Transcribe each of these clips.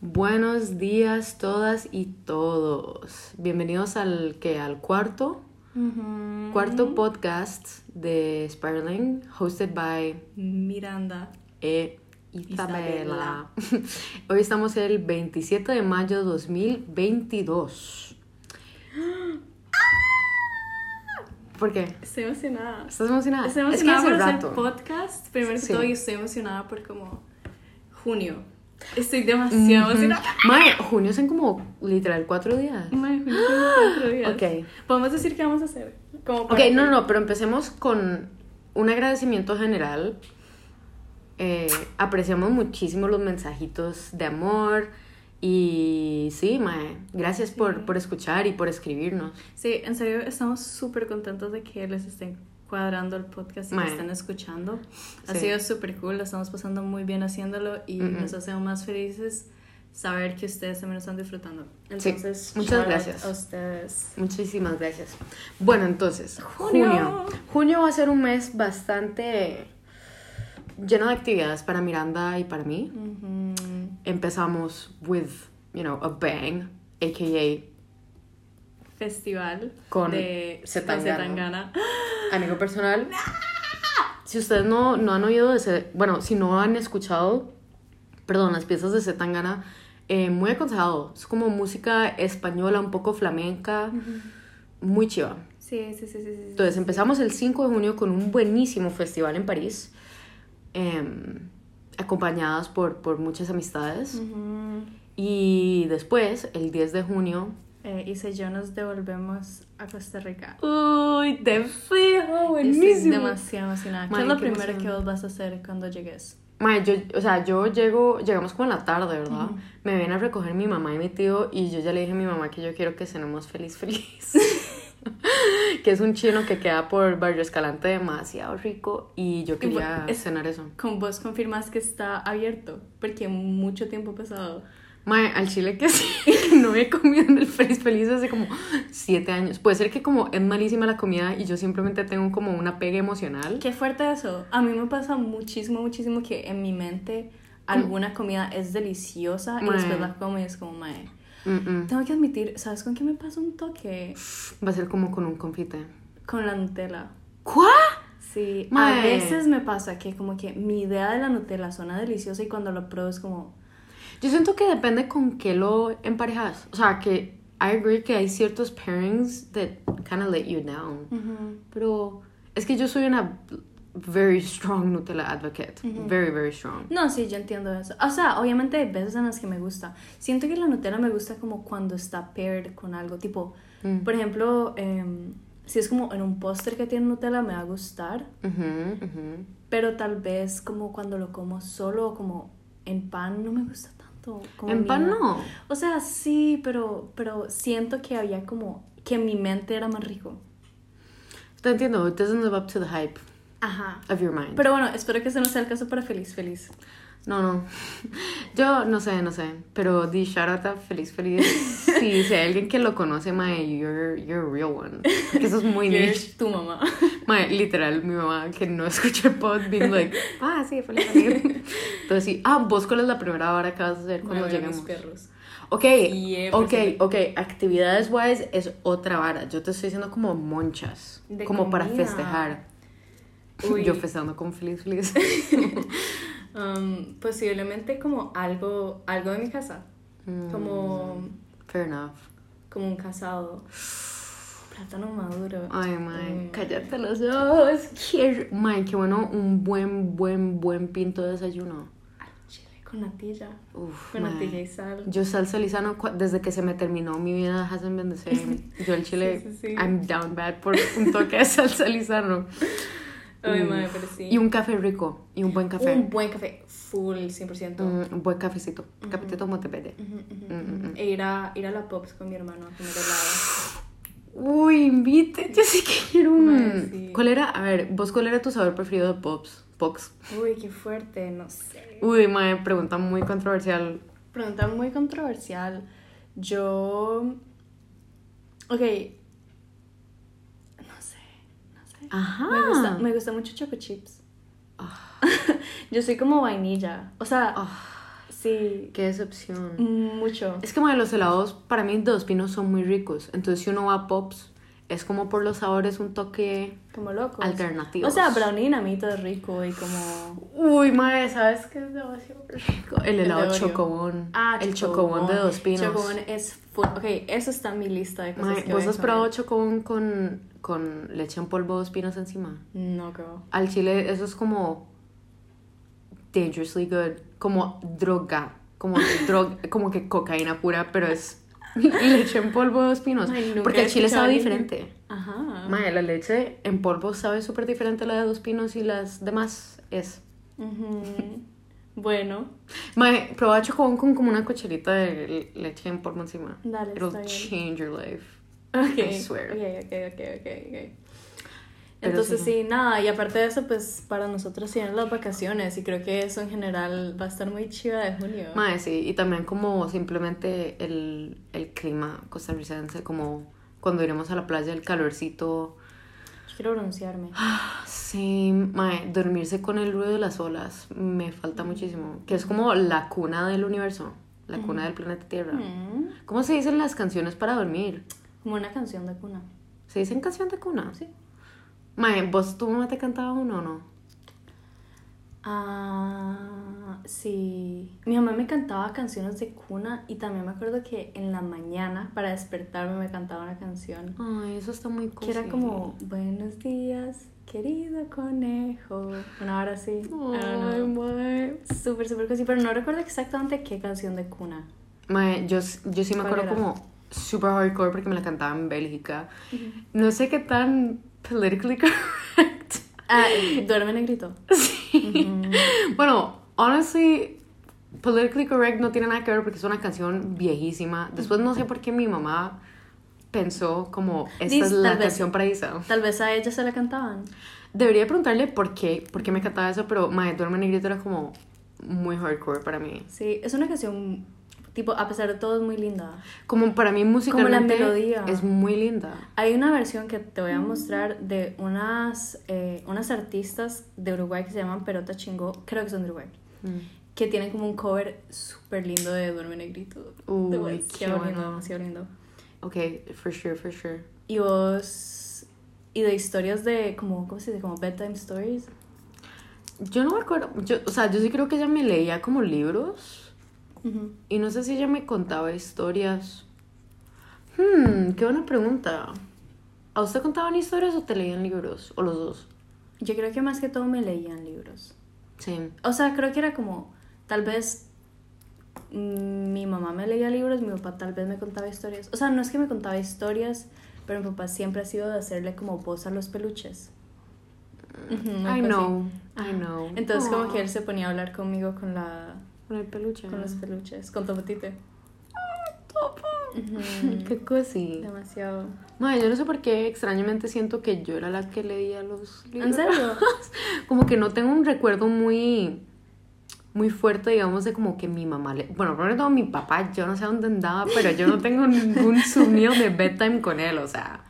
Buenos días todas y todos. Bienvenidos al que al cuarto cuarto podcast de Spiraling hosted by Miranda e Isabela. Hoy estamos el 27 de mayo de 2022. ¿Por qué? Estoy emocionada. ¿Estás emocionada? Estoy emocionada es que por hacer rato. podcast. Primero que Sí. todo, yo estoy emocionada por como junio. Estoy demasiado emocionada. Mae, junio son como literal cuatro días. Mae, junio son cuatro días. Ok. Podemos decir qué vamos a hacer. Como Ok, no, no, pero empecemos con un agradecimiento general. Eh, apreciamos muchísimo los mensajitos de amor. Y sí, Mae, gracias por, por escuchar y por escribirnos. Sí, en serio, estamos súper contentos de que les estén cuadrando el podcast y estén escuchando. Ha Sí. sido súper cool, lo estamos pasando muy bien haciéndolo y Mm-mm. nos hace aún más felices saber que ustedes también lo están disfrutando. Sí, Entonces, muchas shout out gracias. A ustedes. Muchísimas gracias. Bueno, entonces, Junio. junio. Junio va a ser un mes bastante lleno de actividades para Miranda y para mí. Ujú. Empezamos with, you know, a bang, aka Festival Con de Zetangana. amigo personal. Si ustedes no, no han oído de ese, bueno, si no han escuchado, perdón, las piezas de Zetangana, eh, muy aconsejado. Es como música española, un poco flamenca, muy chiva. Sí, sí, sí, sí. sí. Entonces empezamos el 5 de junio con un buenísimo festival en París, em, acompañadas por, por muchas amistades. Y después, el 10 de junio... Eh, Isa y yo nos devolvemos a Costa Rica. ¡Uy, te fijo! Estoy demasiado emocionada. ¿Qué es lo primero emoción. que vos vas a hacer cuando llegues? Mae, yo, o sea, yo llego, llegamos como en la tarde, ¿verdad? Ujú. Me vienen a recoger mi mamá y mi tío y yo ya le dije a mi mamá que yo quiero que cenemos feliz, feliz. que es un chino que queda por Barrio Escalante demasiado rico y yo quería es- cenar eso. Con vos confirmas que está abierto, porque mucho tiempo pasado. Mae, al chile que sí, no he comido en el feliz, feliz hace como siete años. Puede ser que como es malísima la comida y yo simplemente tengo como una pega emocional. Qué fuerte eso. A mí me pasa muchísimo, muchísimo que en mi mente alguna comida es deliciosa y Mae. después la como y es como, mae. Mm, mm. Tengo que admitir, ¿sabes con qué me pasa un toque? Va a ser como con un confite. Con la Nutella. ¿Cuá? Sí, a Mae. veces me pasa que como que mi idea de la Nutella suena deliciosa y cuando lo pruebo es como... Yo siento que depende con qué lo emparejas. O sea, que I agree que hay ciertos pairings that kind of let you down. Pero es que yo soy una very strong Nutella advocate. Very, very strong. No, sí, yo entiendo eso. O sea, obviamente hay veces en las que me gusta. Siento que la Nutella me gusta como cuando está paired con algo. Tipo, Mm. por ejemplo, em, si es como en un póster que tiene Nutella me va a gustar. Ujú, ujú. Pero tal vez como cuando lo como solo o como en pan no me gusta tanto. como En pan no. O sea, sí, pero, pero siento que había como... Que en mi mente era más rico. Te entiendo. It doesn't live up to the hype Ajá. of your mind. Pero bueno, espero que ese no sea el caso para Feliz Feliz. No, no. Yo no sé, no sé. Pero di shout out a Feliz Feliz. Sí, si hay alguien que lo conoce, mae, you're, you're a real one. Porque eso es muy niche. Eres tu mamá. Mae, literal, mi mamá que no escucha el pod, being like, ah, sí, feliz feliz. Entonces sí, ah, vos cuál es la primera hora que vas a hacer cuando lleguemos. perros. Ok, Siempre, ok, siempre. ok, actividades wise es otra vara. Yo te estoy diciendo como monchas, De como para comida. festejar. Uy. Yo festejando con feliz feliz. Um, posiblemente como algo, algo de mi casa. Mm. Como, Fair enough. como un casado. Plátano maduro. Ay, mae, Mm. cállate los ojos. Qué, mae, qué bueno, un buen, buen, buen pinto de desayuno. Al chile con natilla. Uf, Con natilla y sal. Yo salsa lisano desde que se me terminó mi vida hasn't been the same. Yo el chile Sí, sí, sí. I'm down bad por un toque de salsa lisano. Ay, madre, pero sí. Y un café rico y un buen café. Un buen café. Full, 100%. Mm, un buen cafecito. Cafecito Montepete. Ujú, Mm, mm, ujú. E ir a, ir a la Pops con mi hermano a comer helado. Uy, invite. Yo sí que quiero un. Mae, sí. ¿Cuál era? A ver, ¿vos cuál era tu sabor preferido de Pops? Pops. Uy, qué fuerte, no sé. Uy, mae, pregunta muy controversial. Pregunta muy controversial. Yo. Ok. Ajá. Me gusta, me gusta mucho Choco Chips. Ah. Yo soy como vainilla. O sea, Ah. sí, Qué decepción. mucho. Es que mae, los helados para mí de dos pinos son muy ricos. Entonces si uno va a Pops, es como por los sabores un toque Como locos. alternativos. O sea, brownie dinamita es rico y como... Uy, mae, ¿sabes qué es demasiado rico? El helado Oreo. chocobón. Ah, el chocobón de dos pinos. Chocobón es... full- Ok, eso está en mi lista de cosas Mae, que ¿Vos has probado chocobón con, con leche en polvo dos pinos encima? No, girl. Al chile eso es como dangerously good, como droga, como droga, como que cocaína pura, pero es leche en polvo de dos pinos. Ay, porque el chile sabe diferente. Ajá. Mae, la leche en polvo sabe súper diferente a la de dos pinos y las demás es. Ujú. Bueno, Mae, probá chocobón con como una cucharita de leche en polvo encima. Dale, It'll está bien. change your life. ok. I swear. Ok, ok, ok, ok, ok. Pero Entonces sí. sí. nada, y aparte de eso, pues para nosotros siguen las vacaciones y creo que eso en general va a estar muy chiva de junio. Mae, sí, y también como simplemente el, el clima costarricense, como cuando iremos a la playa, el calorcito. Yo quiero broncearme. Sí, mae, dormirse con el ruido de las olas me falta muchísimo. Que es como la cuna del universo, la cuna del planeta Tierra. Mm, ¿Cómo se dicen las canciones para dormir? Como una canción de cuna. ¿Se dicen canción de cuna? Sí. Mae, ¿vos tu mamá te cantaba uno o no? Ah, sí. Mi mamá me cantaba canciones de cuna y también me acuerdo que en la mañana para despertarme me cantaba una canción Ay, eso está muy que era como Buenos días, querido conejo. Una hora así. Ay, mae. Súper, súper cosí, pero no recuerdo exactamente qué canción de cuna. Mae, yo, yo sí me ¿Cuál acuerdo era? como super hardcore porque me la cantaba en Bélgica. No sé qué tan politically correct. Ah, duerme negrito. Sí. Bueno, honestly, politically correct no tiene nada que ver porque es una canción viejísima. Después no sé por qué mi mamá pensó como esta Dis- es la vez. canción para Isa. Tal vez a ella se la cantaban. Debería preguntarle por qué, por qué me cantaba eso, pero Mae, Duerme Negrito era como muy hardcore para mí. Sí, es una canción, tipo, a pesar de todo, es muy linda. Como para mí musicalmente melodía. es muy linda. Hay una versión que te voy a mostrar de unas, eh, unas artistas de Uruguay que se llaman Perota Chingó, creo que son de Uruguay, Mm. que tienen como un cover súper lindo de Duerme Negrito. Uy, demasiado qué lindo, bueno. demasiado lindo. Ok, for sure, for sure. Y vos, y de historias de, como, ¿cómo se dice? Como bedtime stories. Yo no me acuerdo, yo, o sea, yo sí creo que ella me leía como libros Y no sé si ella me contaba historias. Hmm, qué buena pregunta. ¿A usted contaban historias o te leían libros? ¿O los dos? Yo creo que más que todo me leían libros. Sí. O sea, creo que era como, tal vez mm, mi mamá me leía libros, mi papá tal vez me contaba historias. O sea, no es que me contaba historias, pero mi papá siempre ha sido de hacerle como voz a los peluches. I así. know, I know. Entonces como que él se ponía a hablar conmigo con la Con el peluche. con los peluches, con Topotite. Qué cosí. Demasiado. Madre, yo no sé por qué extrañamente siento que yo era la que leía los libros. ¿En serio? como que no tengo un recuerdo muy muy fuerte, digamos, de como que mi mamá le... Bueno, primero todo mi papá, yo no sé dónde andaba, pero yo no tengo ningún souvenir de bedtime con él, o sea...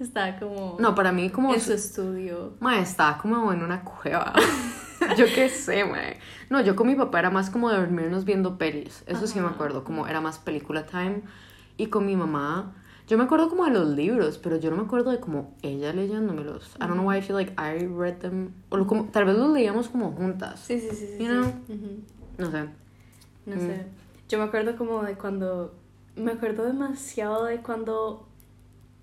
Estaba como No, para mí como... en su estudio. Mae, estaba como en una cueva. yo qué sé, mae. No, yo con mi papá era más como de dormirnos viendo pelis. Eso sí me acuerdo, como era más película time. Y con mi mamá, yo me acuerdo como de los libros, pero yo no me acuerdo de como ella leyéndomelos. I don't know why I feel like I read them. O como, tal vez los leíamos como juntas. Sí, sí, sí, sí. You sí. No sé. No Mm. sé. Yo me acuerdo como de cuando. Me acuerdo demasiado de cuando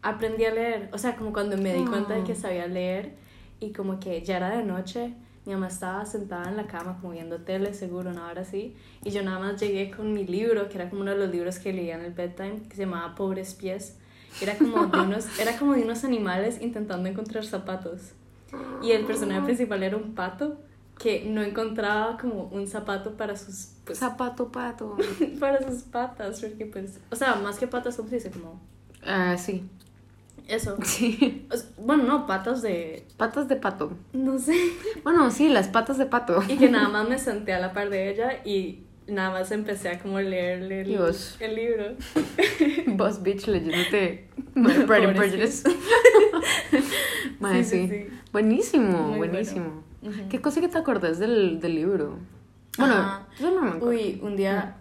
aprendí a leer. O sea, como cuando me di cuenta de que Oh. sabía leer y como que ya era de noche. Mi mamá estaba sentada en la cama como viendo tele, seguro, una hora así. Y yo nada más llegué con mi libro, que era como uno de los libros que leía en el bedtime, que se llamaba Pobres Pies. Era como de unos, era como de unos animales intentando encontrar zapatos. Y el personaje principal era un pato que no encontraba como un zapato para sus pues, Zapato pato. para sus patas, porque pues, o sea, más que patas, ¿cómo se dice? Como Ah, sí. Eso. Sí. Bueno, no, patas de, Patas de pato. no sé. Bueno, sí, las patas de pato. Y que nada más me senté a la par de ella y nada más empecé a como leerle el, el libro. Boss bitch leyéndote Pride and Prejudice. Mae, Sí, sí, sí, sí. Buenísimo, Muy buenísimo. bueno. ¿Qué cosa que te acordás del, del libro? Bueno, Ajá. yo no me acuerdo. Uy, un día.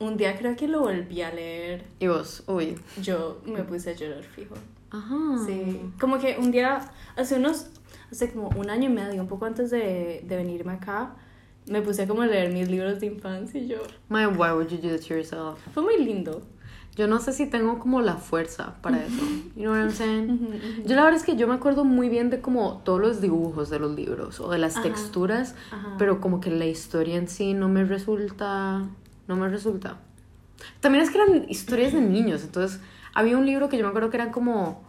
Un día creo que lo volví a leer. Y vos, uy. Yo me puse a llorar fijo. Ajá. Sí. Como que un día, hace unos. Hace como un año y medio, un poco antes de, de venirme acá, me puse como a leer mis libros de infancia y yo. My, why would you do that to yourself? Fue muy lindo. Yo no sé si tengo como la fuerza para eso. You know what I'm saying? Yo la verdad es que yo me acuerdo muy bien de como todos los dibujos de los libros o de las Ajá. texturas, Ajá. pero como que la historia en sí no me resulta, no me resulta. También es que eran historias de niños, entonces había un libro que yo me acuerdo que eran como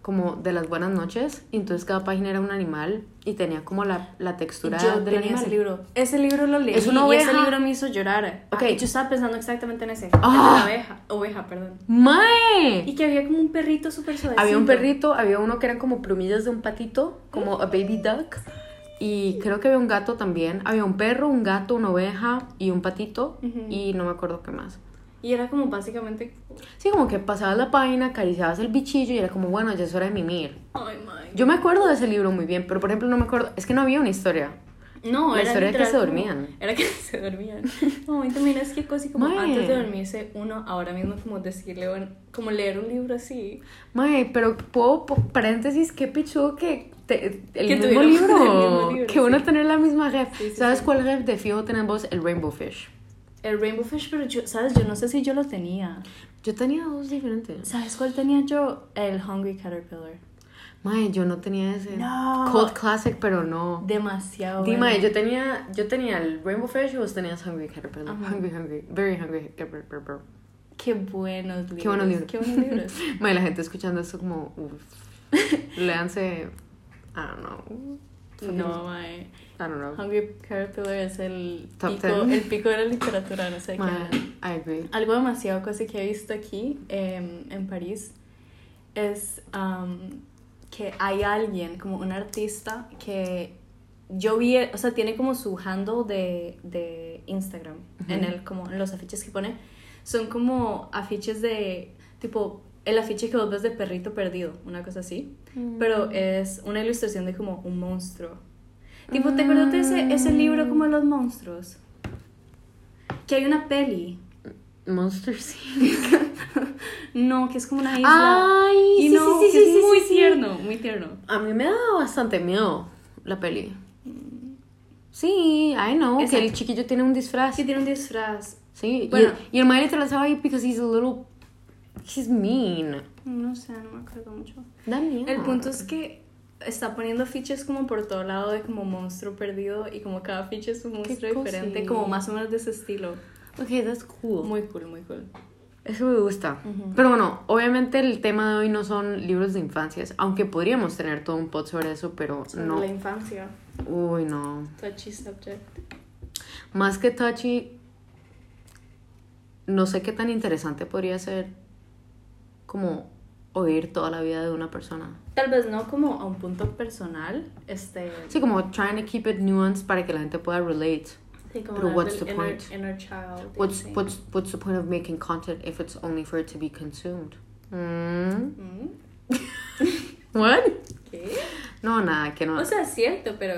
como de las buenas noches, y entonces cada página era un animal y tenía como la, la textura Yo del tenía animal. ese libro. Ese libro lo leí Es una y ese oveja. libro me hizo llorar. Ok. Ah, yo estaba pensando exactamente en ese. Ah. En la oveja. Oveja, perdón. ¡Mae! Y que había como un perrito súper suavecito. Había un perrito, había uno que eran como plumillas de un patito, como a baby duck. Y creo que había un gato también. Había un perro, un gato, una oveja y un patito. Ujú. Y no me acuerdo qué más. Y era como básicamente. Sí, como que pasabas la página, acariciabas el bichillo y era como, bueno, ya es hora de mimir. Ay, my. Yo me acuerdo de ese libro muy bien, pero por ejemplo no me acuerdo, es que no había una historia. No, La era historia es que se como- dormían. Era que se dormían. No, y también es que cosí como Mae. antes de dormirse uno, ahora mismo como decirle, bueno, como leer un libro así. Mae, pero puedo, paréntesis, qué pichudo que te- el, mismo libro, el mismo libro, uno sí. tener la misma ref. Sí, sí, ¿Sabes cuál ref de fijo tenemos? El Rainbow Fish. El Rainbow Fish, pero yo, ¿sabes? Yo no sé si yo lo tenía. Yo tenía dos diferentes. ¿Sabes cuál tenía yo? El Hungry Caterpillar. Mae, yo no tenía ese. No. Cult Classic, pero no. Demasiado. Di, bueno. yo tenía, yo tenía el Rainbow Fish y vos tenías Hungry Caterpillar. Ajá. Hungry, hungry. Very hungry Caterpillar. Qué buenos libros. Qué buenos libros. Qué buenos libros. Mae, la gente escuchando esto como, uff. Léanse, I don't know. no, mae. I don't know. Hungry Caterpillar es el Top pico, ten. el pico de la literatura, no sé Mae, qué. I agree. Algo demasiado cosa que he visto aquí em, en París es am, que hay alguien, como un artista, que yo vi, o sea, tiene como su handle de, de Instagram, en, el, como en los afiches que pone. Son como afiches de, tipo, el afiche que vos ves de perrito perdido, una cosa así. Pero es una ilustración de como un monstruo. Tipo, ¿te acuerdas de ese, ese libro como los monstruos? Que hay una peli. Monster. No, que es como una isla. Ay, y sí, no, sí, sí, que es muy tierno, muy tierno. A mí me da bastante miedo la peli. Sí, I know. Que el Exacto. chiquillo tiene un disfraz. Sí, tiene un disfraz. Sí, Bueno. y, y el mae literal estaba ahí because he's a little. He's mean. No sé, no me acuerdo mucho. Da miedo. El punto es que está poniendo fiches como por todo lado de como monstruo perdido y como cada ficha es un monstruo diferente, como más o menos de ese estilo. Ok, that's cool. Muy cool, muy cool. Eso me gusta. Pero bueno, obviamente el tema de hoy no son libros de infancias, aunque podríamos tener todo un pod sobre eso, pero Sobre no. la infancia. Uy, no. Touchy subject. Más que touchy, no sé qué tan interesante podría ser como oír toda la vida de una persona. Tal vez no como a un punto personal, este... Sí, como trying to keep it nuanced para que la gente pueda relate. Sí, como Pero what's the inner, point? inner child. What's what's what's the point of making content if it's only for it to be consumed? Mm. ¿Mm? What? ¿Qué? No, nada, que no. O sea, es cierto, pero...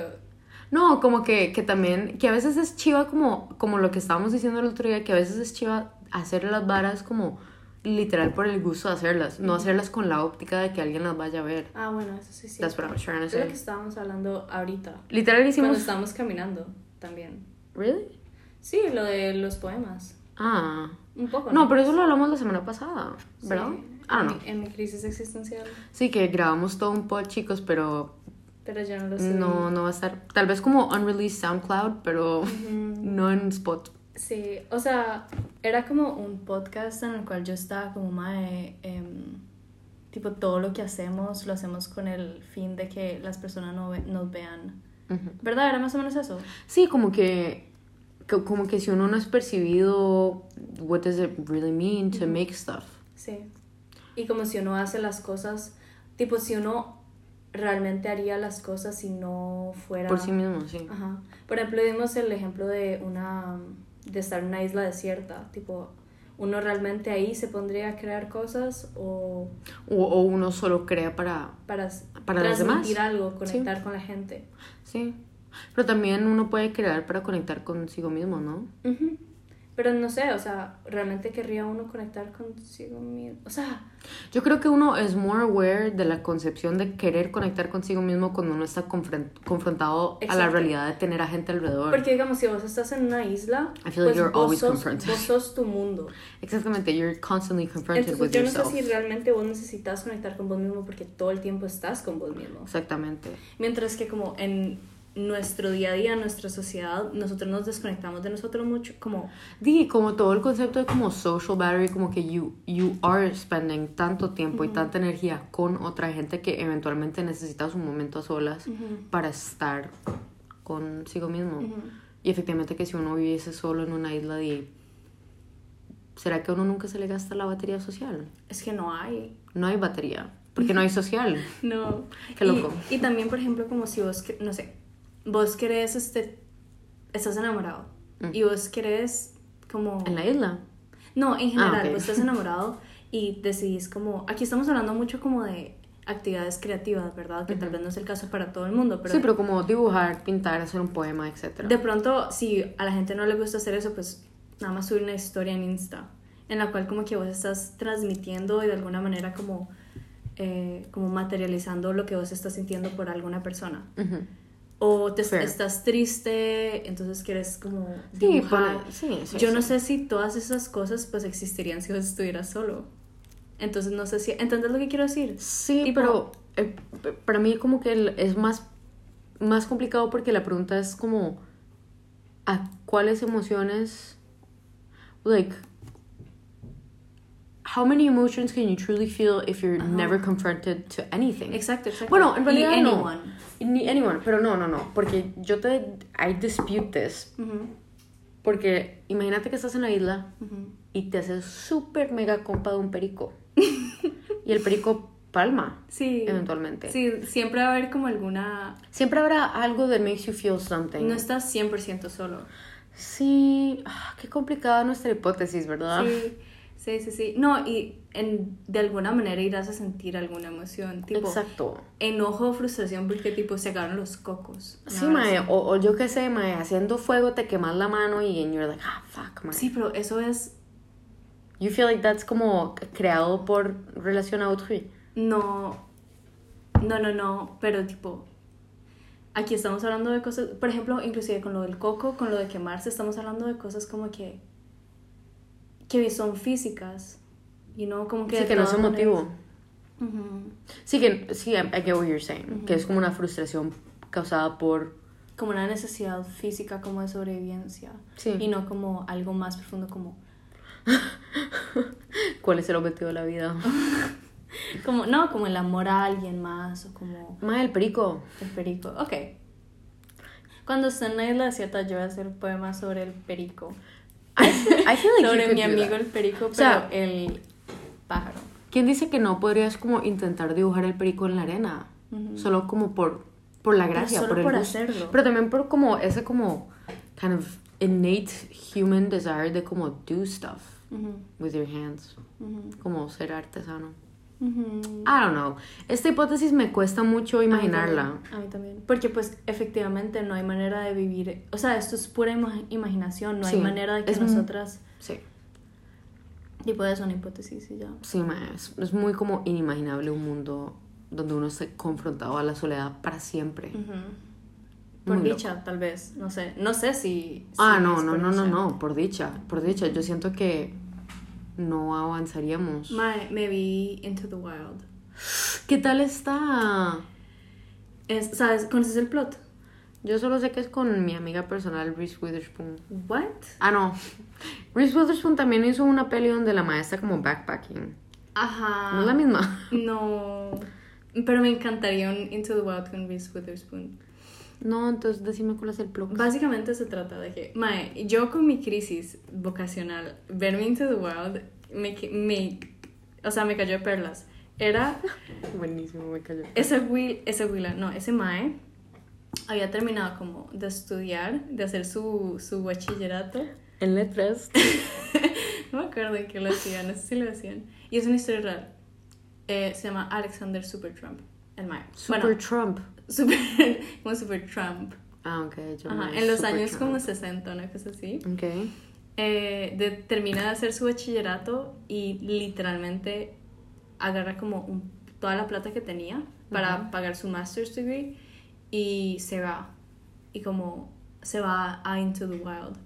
No, como que, que también, que a veces es chiva como, como lo que estábamos diciendo el otro día, que a veces es chiva hacer las varas como literal por el gusto de hacerlas, no hacerlas con la óptica de que alguien las vaya a ver. Ah, bueno, eso sí es That's what I was trying to Es lo say. que estábamos hablando ahorita. Literal Cuando hicimos... estábamos caminando también. ¿Really? Sí, lo de los poemas. Ah. Un poco. No, pero eso lo hablamos la semana pasada, ¿verdad? Sí, Ah, no. en mi crisis existencial. Sí, que grabamos todo un pod, chicos, pero Pero yo no lo sé. no, no va a estar... Tal vez como unreleased SoundCloud, pero no en Spot. Sí, o sea, era como un podcast en el cual yo estaba como mae, em, tipo todo lo que hacemos lo hacemos con el fin de que las personas no ve- nos vean. Ujú. ¿Verdad? Era más o menos eso. Sí, como que, que- como que si uno no es percibido, what does it really mean to make stuff? Sí. Y como si uno hace las cosas, tipo si uno realmente haría las cosas si no fuera... Por sí mismo, sí. Ajá. Por ejemplo, dimos el ejemplo de una de estar en una isla desierta, tipo uno realmente ahí se pondría a crear cosas o O, o uno solo crea para... para, Para demás. transmitir algo, conectar con la gente. Sí. Pero también uno puede crear para conectar consigo mismo, ¿no? Pero no sé, o sea, realmente querría uno conectar consigo mismo. O sea, Yo creo que uno es more aware de la concepción de querer conectar consigo mismo cuando uno está confron- confrontado a la Exacto. realidad de tener a gente alrededor. porque digamos, si vos estás en una isla, I feel like you're vos, always sos, confronted. vos sos tu mundo. Exactamente, you're constantly confronted Entonces with yo no yourself. sé si realmente vos necesitas conectar con vos mismo porque todo el tiempo estás con vos mismo. Exactamente. Mientras que como en nuestro día a día, nuestra sociedad, nosotros nos desconectamos de nosotros mucho, como, Di, como todo el concepto de como social battery, como que you, you are spending tanto tiempo y tanta energía con otra gente que eventualmente necesitas un momento a solas para estar consigo mismo. Y efectivamente que si uno viviese solo en una isla de... ¿Será que a uno nunca se le gasta la batería social? es que no hay. No hay batería, porque no hay social. No. Qué loco. Y, y también, por ejemplo, como si vos, no sé, vos querés, este, estás enamorado y vos querés como... En la isla. No, en general, Ah, ok. vos estás enamorado y decidís como... Aquí estamos hablando mucho como de actividades creativas, ¿verdad? Que tal vez no es el caso para todo el mundo, pero, sí, pero como dibujar, pintar, hacer un poema, etc. de pronto, si a la gente no le gusta hacer eso, pues nada más subir una historia en Insta, en la cual como que vos estás transmitiendo y de alguna manera como, eh, como materializando lo que vos estás sintiendo por alguna persona. Ujú. O te estás triste, entonces quieres como dibujar. sí, sí, Yo no sé si todas esas cosas pues existirían si estuvieras solo. Entonces no sé si... ¿Entendés lo que quiero decir? Sí, pero eh, p- para mí como que es más, más complicado porque la pregunta es como a cuáles emociones, like, how many emotions can you truly feel if you're never confronted to anything? Exacto, exacto. Bueno, en realidad no. anyone. Ni anyone, pero no, no, no, porque yo te, I dispute this, Ujú, porque imagínate que estás en la isla ujú. y te haces súper mega compa de un perico y el perico palma Sí. eventualmente. Sí, siempre va a haber como alguna... Siempre habrá algo that makes you feel something. No estás 100% solo. Sí, ah, qué complicada nuestra hipótesis, ¿verdad? Sí, sí, sí, sí. No, y en, de alguna manera irás a sentir alguna emoción. Tipo, Exacto. enojo o frustración porque tipo se acabaron los cocos. Sí, mae, o, o yo qué sé, mae, haciendo fuego te quemas la mano y and you're like, ah, fuck, mae. Sí, pero eso es... You feel like that's como creado por relación a autrui. No, no, no, no, pero tipo... Aquí estamos hablando de cosas, por ejemplo, inclusive con lo del coco, con lo de quemarse, estamos hablando de cosas como que... Que son físicas. Y no como que... Sí, que no es emotivo. maneras- Ujú. Sí, que, sí, I, get what you're saying. Que es como una frustración causada por... Como una necesidad física como de sobrevivencia. Sí. Y no como algo más profundo como... ¿Cuál es el objetivo de la vida? como no, como el amor a alguien más o como Mae, el perico. el perico. Ok. Cuando esté en la isla desierta yo voy a hacer poemas sobre el perico. I feel, I feel like you sobre could mi amigo el perico, pero O sea- el pájaro. ¿Quién dice que no podrías como intentar dibujar el perico en la arena? Solo como por, por la gracia, solo por el por gusto. hacerlo. Pero también por como ese como kind of innate human desire de como do stuff Ujú, with your hands. ujú, Como ser artesano. I don't know. Esta hipótesis me cuesta mucho imaginarla. A mí, también, a mí también. Porque pues efectivamente no hay manera de vivir, o sea, esto es pura ima- imaginación, no Sí, hay manera de que es nosotras Sí. tipo es una hipótesis y ya. Sí, ma, es, es muy como inimaginable un mundo donde uno esté confrontado a la soledad para siempre. Por Muy dicha, tal vez, no sé, no sé si... Ah, si no, es no, no, no, dicha. no, por dicha, por dicha. Yo siento que no avanzaríamos. Me vi Into the Wild. ¿Qué tal está? Es, ¿Sabes? ¿Conoces el plot? Yo solo sé que es con mi amiga personal Reese Witherspoon. What? Ah, no. Reese Witherspoon también hizo una peli donde la maestra como backpacking. Ajá. ¿No es la misma? No. Pero me encantaría un Into the Wild con Reese Witherspoon. No, entonces decime cuál es el plot. Básicamente se trata de que, mae, yo con mi crisis vocacional, verme Into the Wild, me, me, o sea, me cayó de perlas. Era Buenísimo, me cayó. ese Will, ese Willa, no, ese mae había terminado como de estudiar, de hacer su, su bachillerato. En letras. No me acuerdo en qué lo hacían, no sé si lo hacían. Y es una historia real. Eh, se llama Alexander Supertrump, el mae. Super Bueno, Trump. Super, como Super Trump. Ah, ok. yo Ajá, en los años chamo. como 60, una cosa así. Ok. Eh, de- termina de hacer su bachillerato y literalmente agarra como un- toda la plata que tenía para Ujú. pagar su master's degree y se va. Y como se va a Into the Wild.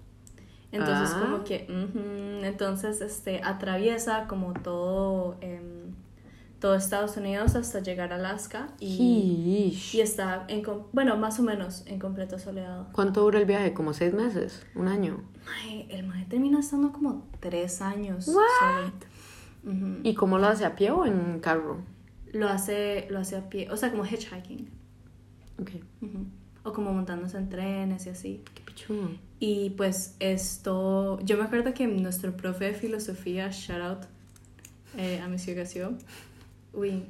Entonces Ah. como que, ujú, entonces este, atraviesa como todo, em, todo Estados Unidos hasta llegar a Alaska y, está, en, bueno, más o menos en completa soledad. ¿Cuánto dura el viaje? ¿Como seis meses? ¿Un año? Ay, el mae termina estando como tres años. ¿Y cómo lo hace? ¿A pie o en carro? Lo hace, lo hace a pie, o sea, como hitchhiking. Ok. Ujú. O como montándose en trenes y así. Qué pichudo. Y pues esto, yo me acuerdo que nuestro profe de filosofía, shout out eh, a Monsieur Gasio, uy,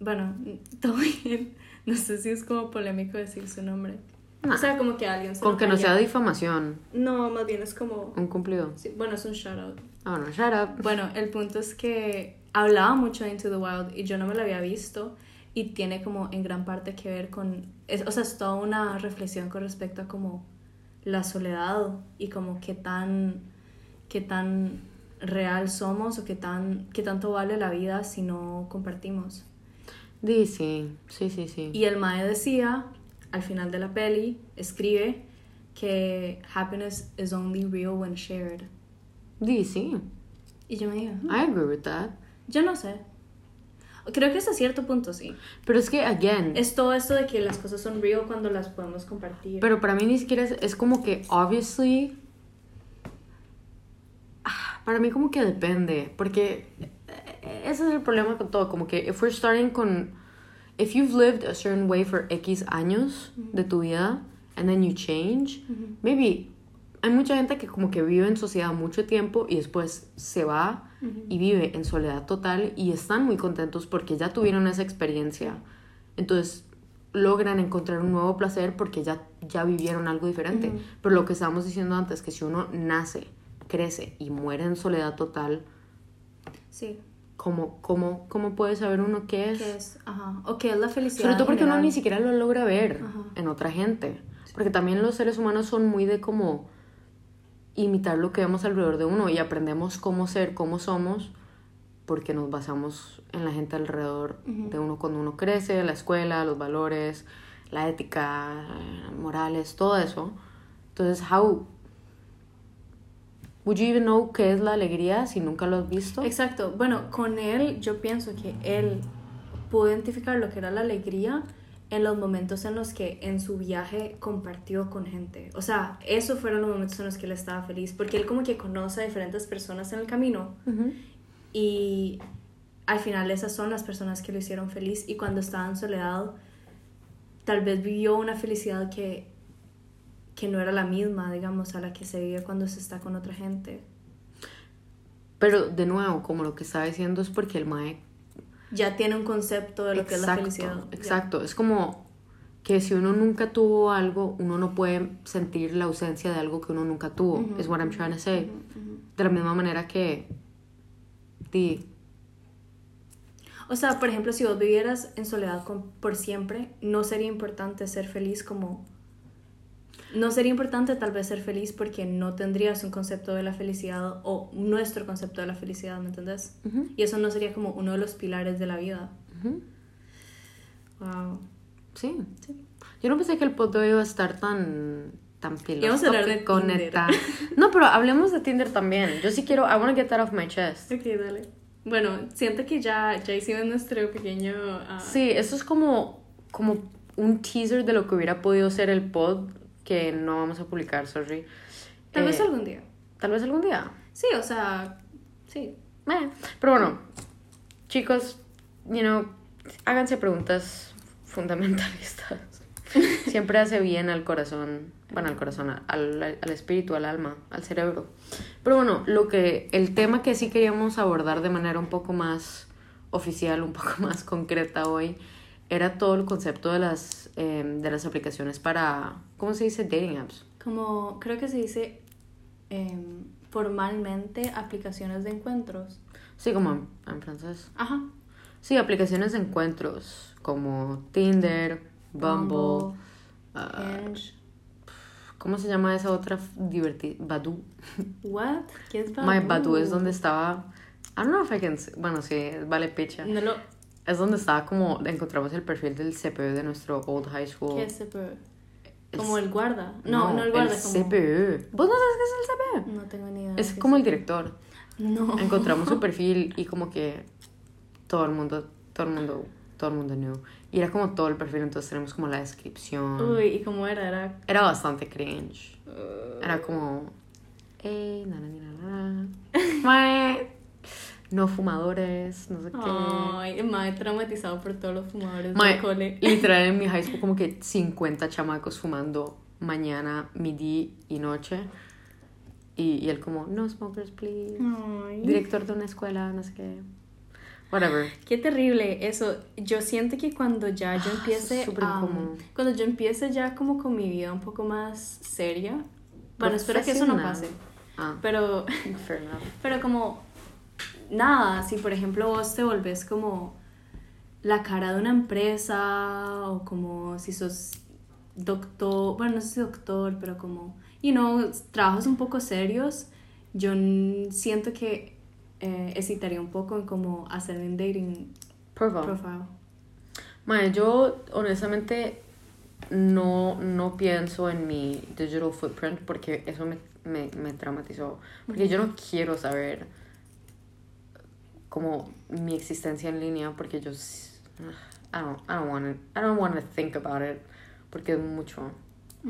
bueno, todo bien, no sé si es como polémico decir su nombre. Nah. O sea, como que alguien se Con que no sea difamación. No, más bien es como, Un cumplido. sí, bueno, es un shout out. Ah, no, shut up. Bueno, el punto es que hablaba mucho de Into the Wild y yo no me lo había visto y tiene como en gran parte que ver con, es- o sea, es toda una reflexión con respecto a como la soledad y como qué tan, qué tan real somos o qué, tan, qué tanto vale la vida si no compartimos. Di, sí. Sí, sí, sí. Y el Mae decía, al final de la peli, escribe que happiness is only real when shared. Di, sí. Y yo me digo, "Hmm". I agree with that. Yo no sé. Creo que hasta cierto punto sí. Pero es que, again, Es todo esto de que las cosas son real cuando las podemos compartir. pero para mí ni siquiera es, es como que, obviously, para mí como que depende, porque eh, ese es el problema con todo, como que if we're starting con, if you've lived a certain way for X años de tu vida, and then you change, Ujú. maybe hay mucha gente que como que vive en sociedad mucho tiempo y después se va y vive en soledad total y están muy contentos porque ya tuvieron esa experiencia. Entonces logran encontrar un nuevo placer porque ya, ya vivieron algo diferente. Pero lo que estábamos diciendo antes, que si uno nace, crece y muere en soledad total, Sí. ¿cómo, cómo, cómo puede saber uno qué es? ¿Qué es? Ajá. O qué es la felicidad. Sobre todo porque uno general. ni siquiera lo logra ver Ajá. en otra gente. Porque también los seres humanos son muy de como imitar lo que vemos alrededor de uno y aprendemos cómo ser, cómo somos, porque nos basamos en la gente alrededor Ujú. de uno cuando uno crece, la escuela, los valores, la ética, morales, todo eso. Entonces, how would you even know qué es la alegría si nunca lo has visto? Exacto. Bueno, con él yo pienso que él pudo identificar lo que era la alegría en los momentos en los que en su viaje compartió con gente. O sea, esos fueron los momentos en los que él estaba feliz, porque él como que conoce a diferentes personas en el camino Ujú. y al final esas son las personas que lo hicieron feliz y cuando estaba en soledad tal vez vivió una felicidad que, que no era la misma, digamos, a la que se vive cuando se está con otra gente. Pero de nuevo, como lo que estaba diciendo es porque el mae Ya tiene un concepto de lo que es la felicidad. Ya. Exacto, es como que si uno nunca tuvo algo, uno no puede sentir la ausencia de algo que uno nunca tuvo. Es what I'm trying to say. De la misma manera que di, O sea, por ejemplo, si vos vivieras en soledad con- por siempre, no sería importante ser feliz como... No sería importante tal vez ser feliz porque no tendrías un concepto de la felicidad o nuestro concepto de la felicidad, ¿me entendés? Y eso no sería como uno de los pilares de la vida. ujú, Wow. sí. Sí. Yo no pensé que el podcast iba a estar tan tan de filosófico, neta. No, pero hablemos de Tinder también. Yo sí quiero, I want to get that off my chest. Ok, dale. Bueno, siento que ya, ya hicimos nuestro pequeño... ah, Sí, eso es como, como un teaser de lo que hubiera podido ser el pod que no vamos a publicar, sorry. Tal vez Eh, algún día. Tal vez algún día. Sí, o sea, sí. Eh, Pero bueno, chicos, you know, háganse preguntas fundamentalistas. Siempre hace bien al corazón, bueno, al corazón, al, al espíritu, al alma, al cerebro. Pero bueno, lo que, el tema que sí queríamos abordar de manera un poco más oficial, un poco más concreta hoy, era todo el concepto de las, eh, de las aplicaciones para, ¿cómo se dice? Dating apps. Como, creo que se dice em, formalmente aplicaciones de encuentros. Sí, como en, en francés. Ajá. Sí, aplicaciones de encuentros como Tinder, Bumble, Ah, Hinge. ¿Cómo se llama esa otra divertida? Badu. What? ¿Qué es Badoo? My Badu es donde estaba. I don't know if I can. Bueno, sí, vale picha. No lo... Es donde estaba como. Encontramos el perfil del CPU de nuestro old high school. ¿Qué es CPU? Es- Como el guarda. No, no, el guarda. como... CPU. ¿Vos no sabes qué es el CPU? No tengo ni idea. Es como el director. No. Encontramos su perfil y como que todo el mundo, todo el mundo, todo el mundo knew. Y era como todo el perfil, entonces tenemos como la descripción. Uy, ¿y cómo era? Era... Era bastante cringe. uh, Era como, eh, na, na, na, no fumadores, no sé qué. Ay, mae, traumatizado por todos los fumadores Mae, del cole. literal en mi high school como que 50 chamacos fumando mañana, midi y noche. Y, y él como, no smokers, please. Ay. Director de una escuela, no sé qué. Whatever. Qué terrible eso. Yo siento que cuando ya yo Ah, empiece súper a- incómodo. cuando yo empiece ya como con mi vida un poco más seria. Bueno, espero que eso no pase. Ah, Pero fair enough. pero como nada, si por ejemplo vos te volvés como la cara de una empresa o como si sos doctor, bueno, no sé si doctor, pero como, you know, trabajos un poco serios, yo siento que eh, hesitaría un poco en como hacer un dating Profile. profile. Mae, yo honestamente no, no pienso en mi digital footprint porque eso me, me, me traumatizó. Porque yo no quiero saber como mi existencia en línea porque yo s- I don't, I don't want I don't want to think about it porque es mucho.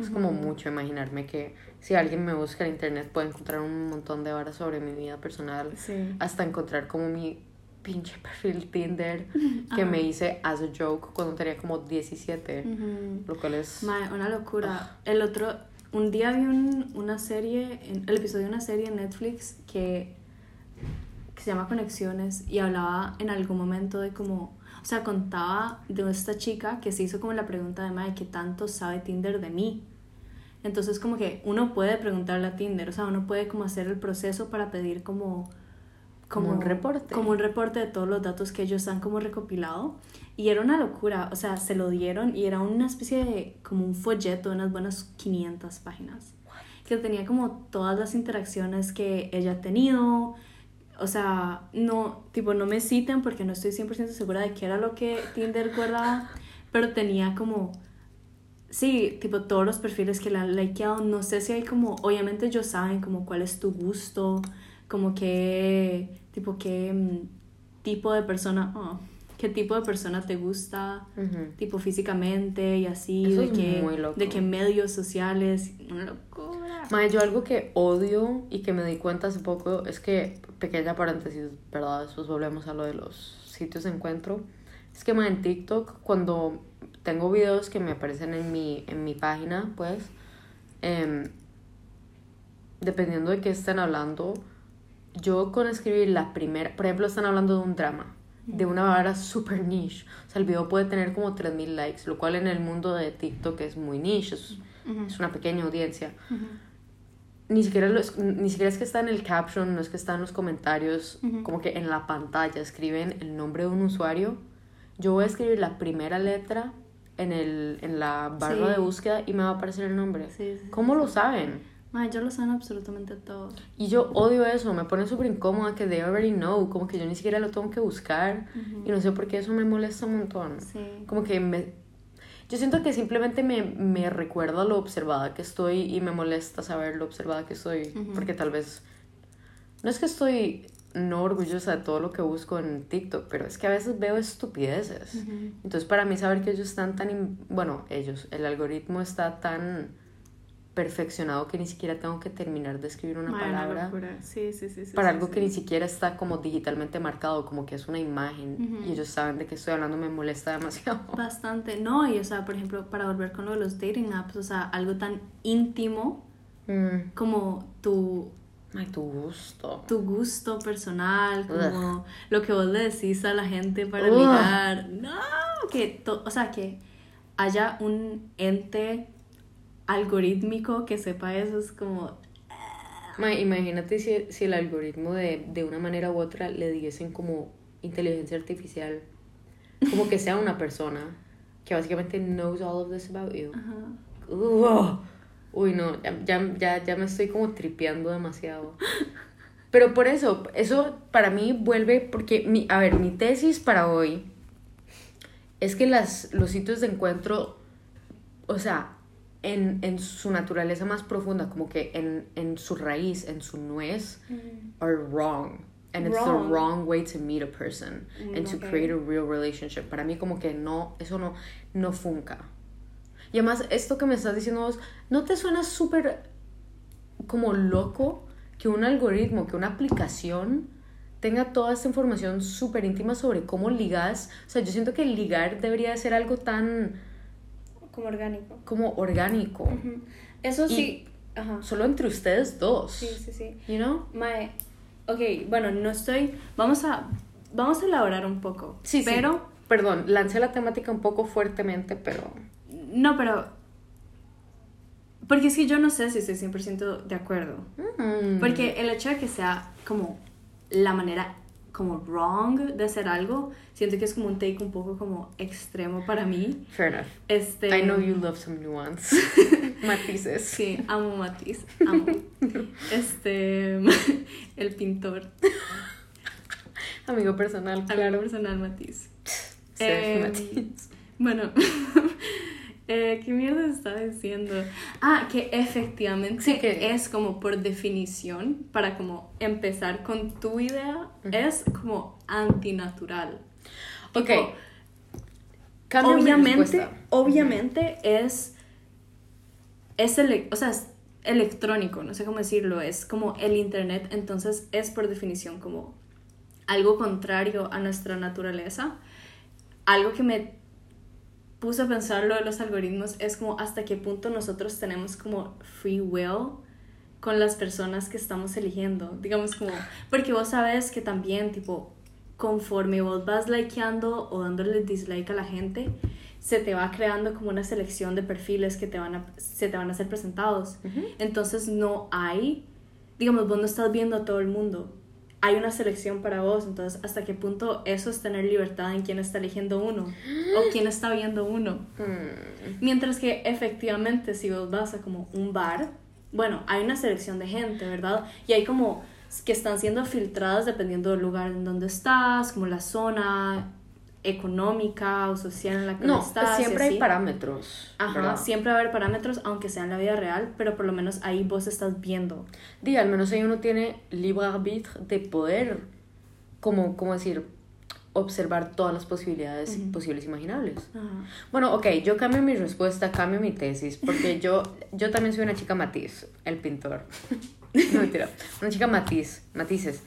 Es como mucho imaginarme que si alguien me busca en internet puede encontrar un montón de horas sobre mi vida personal Sí. hasta encontrar como mi pinche perfil Tinder que me hice as a joke cuando tenía como 17, Ujú. lo cual es... Una locura. El otro, un día vi un- una serie, en- el episodio de una serie en Netflix que, que se llama Conexiones y hablaba en algún momento de como, o sea, contaba de esta chica que se hizo como la pregunta de, mae, ¿qué tanto sabe Tinder de mí? Entonces como que uno puede preguntarle a Tinder, o sea, uno puede como hacer el proceso para pedir como... Como un reporte. Como un reporte de todos los datos que ellos han como recopilado. Y era una locura, o sea, se lo dieron y era una especie de, como un folleto de unas buenas 500 páginas. Que tenía como todas las interacciones que ella ha tenido. O sea, no, tipo, no me citen porque no estoy 100% segura de qué era lo que Tinder guardaba, pero tenía como, sí, tipo, todos los perfiles que le han likeado. No sé si hay como, obviamente ellos saben como cuál es tu gusto, como qué, tipo, qué mm, tipo de persona, oh, qué tipo de persona te gusta tipo físicamente y así, Eso de es muy loco. de que medios sociales, una locura. Mae, yo algo que odio y que me di cuenta hace poco es que, pequeña paréntesis, ¿verdad? Después volvemos a lo de los sitios de encuentro. Es que mae, en TikTok, cuando tengo videos que me aparecen en mi, en mi página, pues, em, dependiendo de qué estén hablando, yo con escribir la primera, por ejemplo, están hablando de un drama, de una vara super niche. O sea, el video puede tener como 3000 likes, lo cual en el mundo de TikTok es muy niche, es, es una pequeña audiencia. Ni siquiera, lo es- ni siquiera es que está en el caption, no es que está en los comentarios, Ujú. como que en la pantalla escriben el nombre de un usuario. Yo voy a escribir la primera letra en, el, en la barra Sí. de búsqueda y me va a aparecer el nombre. Sí, sí, ¿Cómo lo saben? Ay, yo lo saben absolutamente todo. Y yo odio eso, me pone súper incómoda que they already know, como que yo ni siquiera lo tengo que buscar y no sé por qué eso me molesta un montón. Sí. Como que me... Yo siento que simplemente me, me recuerda lo observada que estoy y me molesta saber lo observada que estoy, Ujú. porque tal vez... No es que estoy no orgullosa de todo lo que busco en TikTok, pero es que a veces veo estupideces. Ujú. Entonces para mí saber que ellos están tan... in- Bueno, ellos, el algoritmo está tan perfeccionado que ni siquiera tengo que terminar de escribir una palabra locura. Sí, sí, sí. sí, para algo que ni siquiera está como digitalmente marcado, como que es una imagen y ellos saben de qué estoy hablando, me molesta demasiado. Bastante. No, y o sea, por ejemplo, para volver con lo de los dating apps, o sea, algo tan íntimo Mm. como tu Ay, tu gusto. tu gusto personal, como lo que vos le decís a la gente para Ugh. ligar. No, que, to- o sea, que haya un ente algorítmico que sepa eso es como... Ma, imagínate si, si el algoritmo de, de una manera u otra le diesen como inteligencia artificial, como que sea una persona que básicamente knows all of this about you. Uh, uy, no, ya, ya, ya, ya me estoy como tripeando demasiado. Pero por eso, eso para mí vuelve, porque, mi, a ver, mi tesis para hoy es que las, los sitios de encuentro, o sea, en, en su naturaleza más profunda, como que en, en su raíz, en su nuez, are wrong. And it's the Wrong. way to meet a person and to Mm, ok. create a real relationship. Para mí como que no, eso no, no funca. Y además, esto que me estás diciendo vos, ¿no te suena súper como loco que un algoritmo, que una aplicación tenga toda esta información súper íntima sobre cómo ligas? O sea, yo siento que ligar debería de ser algo tan Como orgánico. como orgánico. Eso Y- sí. Ajá. Solo entre ustedes dos. Sí, sí, sí. You know? Mae, ok, bueno, no estoy. Vamos a. Vamos a elaborar un poco. Sí, pero, sí. Perdón, lancé la temática un poco fuertemente, pero... No, pero. Porque es que yo no sé si estoy 100% de acuerdo. Mm. Porque el hecho de que sea como la manera como wrong de hacer algo, siento que es como un take un poco como extremo para mí. Fair enough. Este, I know you love some nuance. Matices. Sí, amo Matiz, amo. Este, el pintor, Amigo personal, amigo claro. personal Matiz. Sergio Em, Matiz. Bueno, eh, ¿qué mierda estaba diciendo? Ah, que efectivamente Sí, que- es como por definición, para como empezar con tu idea, es como antinatural. Ok. Tipo, obviamente, obviamente es, es ele- o sea, es electrónico, no sé cómo decirlo, es como el internet, entonces es por definición como algo contrario a nuestra naturaleza. Algo que me puso a pensar lo de los algoritmos es como hasta qué punto nosotros tenemos como free will con las personas que estamos eligiendo. Digamos como, porque vos sabes que también tipo conforme vos vas likeando o dándole dislike a la gente, se te va creando como una selección de perfiles que te van a, se te van a ser presentados. Entonces no hay, digamos, vos no estás viendo a todo el mundo. Hay una selección para vos, entonces hasta qué punto eso es tener libertad en quién está eligiendo uno o quién está viendo uno. Mm. Mientras que efectivamente si vos vas a como un bar, bueno, hay una selección de gente, ¿verdad? Y hay como que están siendo filtradas dependiendo del lugar en donde estás, como la zona económica o social en la que No, estás. siempre hay parámetros. Ajá, ¿verdad? siempre va a haber parámetros, aunque sea en la vida real, pero por lo menos ahí vos estás viendo. Di, al menos ahí uno tiene libre arbitre de poder, como, como decir, observar todas las posibilidades posibles e imaginables. Ajá. Bueno, ok, yo cambio mi respuesta, cambio mi tesis, porque yo, yo también soy una chica matiz, el pintor. No, mentira, una chica matiz, matices.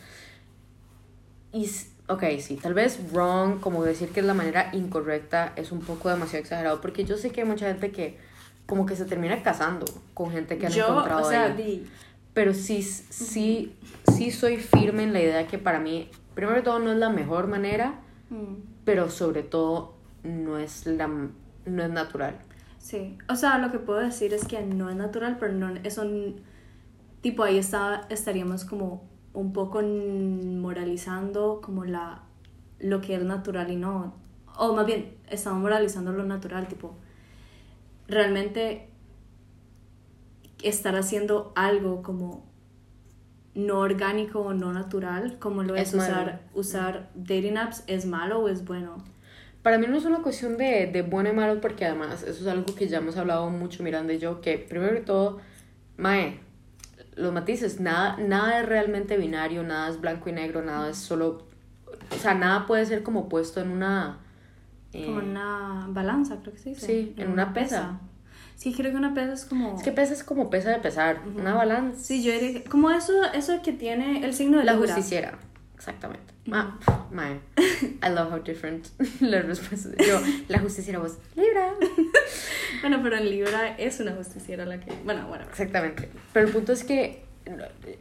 Y, ok, sí, tal vez wrong, como decir que es la manera incorrecta, es un poco demasiado exagerado, porque yo sé que hay mucha gente que como que se termina casando con gente que han Yo, encontrado o sea, di, Pero sí, sí, sí soy firme en la idea que para mí, primero de todo, no es la mejor manera, mm, pero sobre todo no es, la, no es natural. sí. O sea, lo que puedo decir es que no es natural, pero no, eso, tipo, ahí está, estaríamos como un poco moralizando como la, lo que es natural y no. O más bien, estamos moralizando lo natural, tipo, realmente estar haciendo algo como no orgánico o no natural, como lo es, Es usar, usar dating apps, ¿es malo o es bueno? Para mí no es una cuestión de, de bueno y malo, porque además eso es algo que ya hemos hablado mucho Miranda y yo, que primero de todo, Mae, los matices, nada, nada es realmente binario, nada es blanco y negro, nada es solo, o sea, nada puede ser como puesto en una... eh, Como una balanza, creo que se dice. Sí, en una pesa. Sí, creo que una pesa es como... Es que pesa es como pesa de pesar, una balanza. Sí, yo diría Como eso, eso que tiene el signo de La Libra. justiciera, exactamente. Ma, mae, I love how different las respuestas. Yo, la justiciera vos, Libra. Bueno, pero en Libra es una justiciera la que... Bueno, bueno. Exactamente. Pero el punto es que,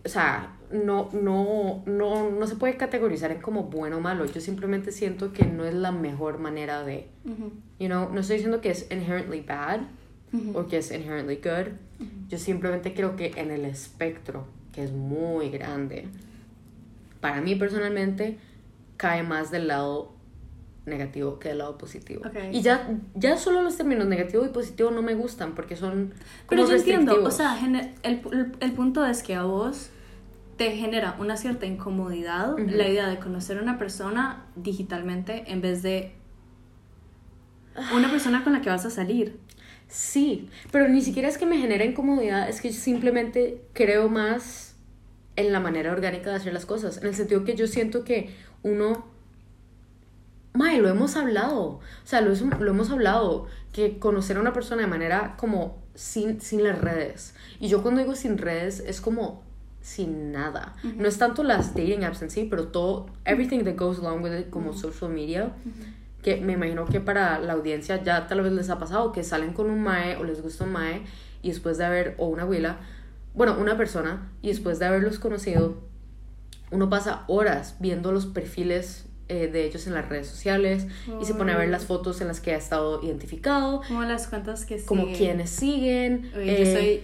o sea, no, no, no, no se puede categorizar en como bueno o malo. Yo simplemente siento que no es la mejor manera de, you know, no estoy diciendo que es inherently bad o que es inherently good. Yo simplemente creo que en el espectro, que es muy grande, para mí personalmente cae más del lado negativo que del lado positivo. Y ya, ya solo los términos negativo y positivo no me gustan porque son como Pero yo entiendo, o sea, el, el, el punto es que a vos te genera una cierta incomodidad la idea de conocer a una persona digitalmente en vez de una persona con la que vas a salir. Sí, pero ni siquiera es que me genere incomodidad, es que yo simplemente creo más en la manera orgánica de hacer las cosas, en el sentido que yo siento que uno... Mae, lo hemos hablado, o sea, lo, lo hemos hablado, que conocer a una persona de manera como sin, sin las redes. Y yo cuando digo sin redes es como sin nada. No es tanto las dating apps en sí, pero todo, everything that goes along with it, como social media, que me imagino que para la audiencia ya tal vez les ha pasado que salen con un mae o les gusta un mae y después de haber, o una abuela, bueno, una persona, y después de haberlos conocido, uno pasa horas viendo los perfiles eh, de ellos en las redes sociales y se pone a ver las fotos en las que ha estado identificado, Como las cuentas que como siguen. quienes siguen, Oye, eh, yo soy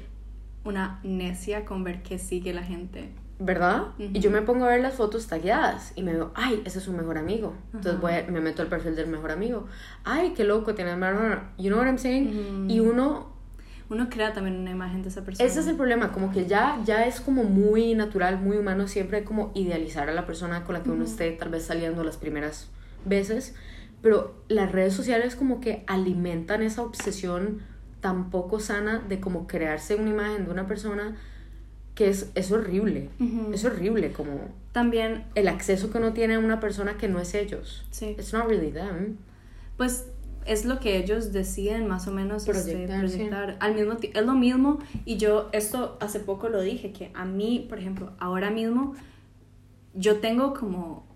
una necia con ver qué sigue la gente. ¿verdad? Ujú. Y yo me pongo a ver las fotos tagueadas y me veo, ay, ese es su mejor amigo. Entonces Ajá. voy a- me meto al perfil del mejor amigo. Ay, qué loco, tiene mejor You know what I'm saying? Ujú. Y uno Uno crea también una imagen de esa persona. Ese es el problema, como que ya, ya es como muy natural, muy humano siempre como idealizar a la persona con la que uno esté tal vez saliendo las primeras veces, pero las redes sociales como que alimentan esa obsesión tan poco sana de como crearse una imagen de una persona que es, es horrible, Ujú. es horrible como También, el acceso que uno tiene a una persona que no es ellos. sí. It's not really them. pues es lo que ellos deciden más o menos este, Proyectar, sí. Al mismo es lo mismo y yo esto hace poco lo dije que a mí, por ejemplo, ahora mismo yo tengo como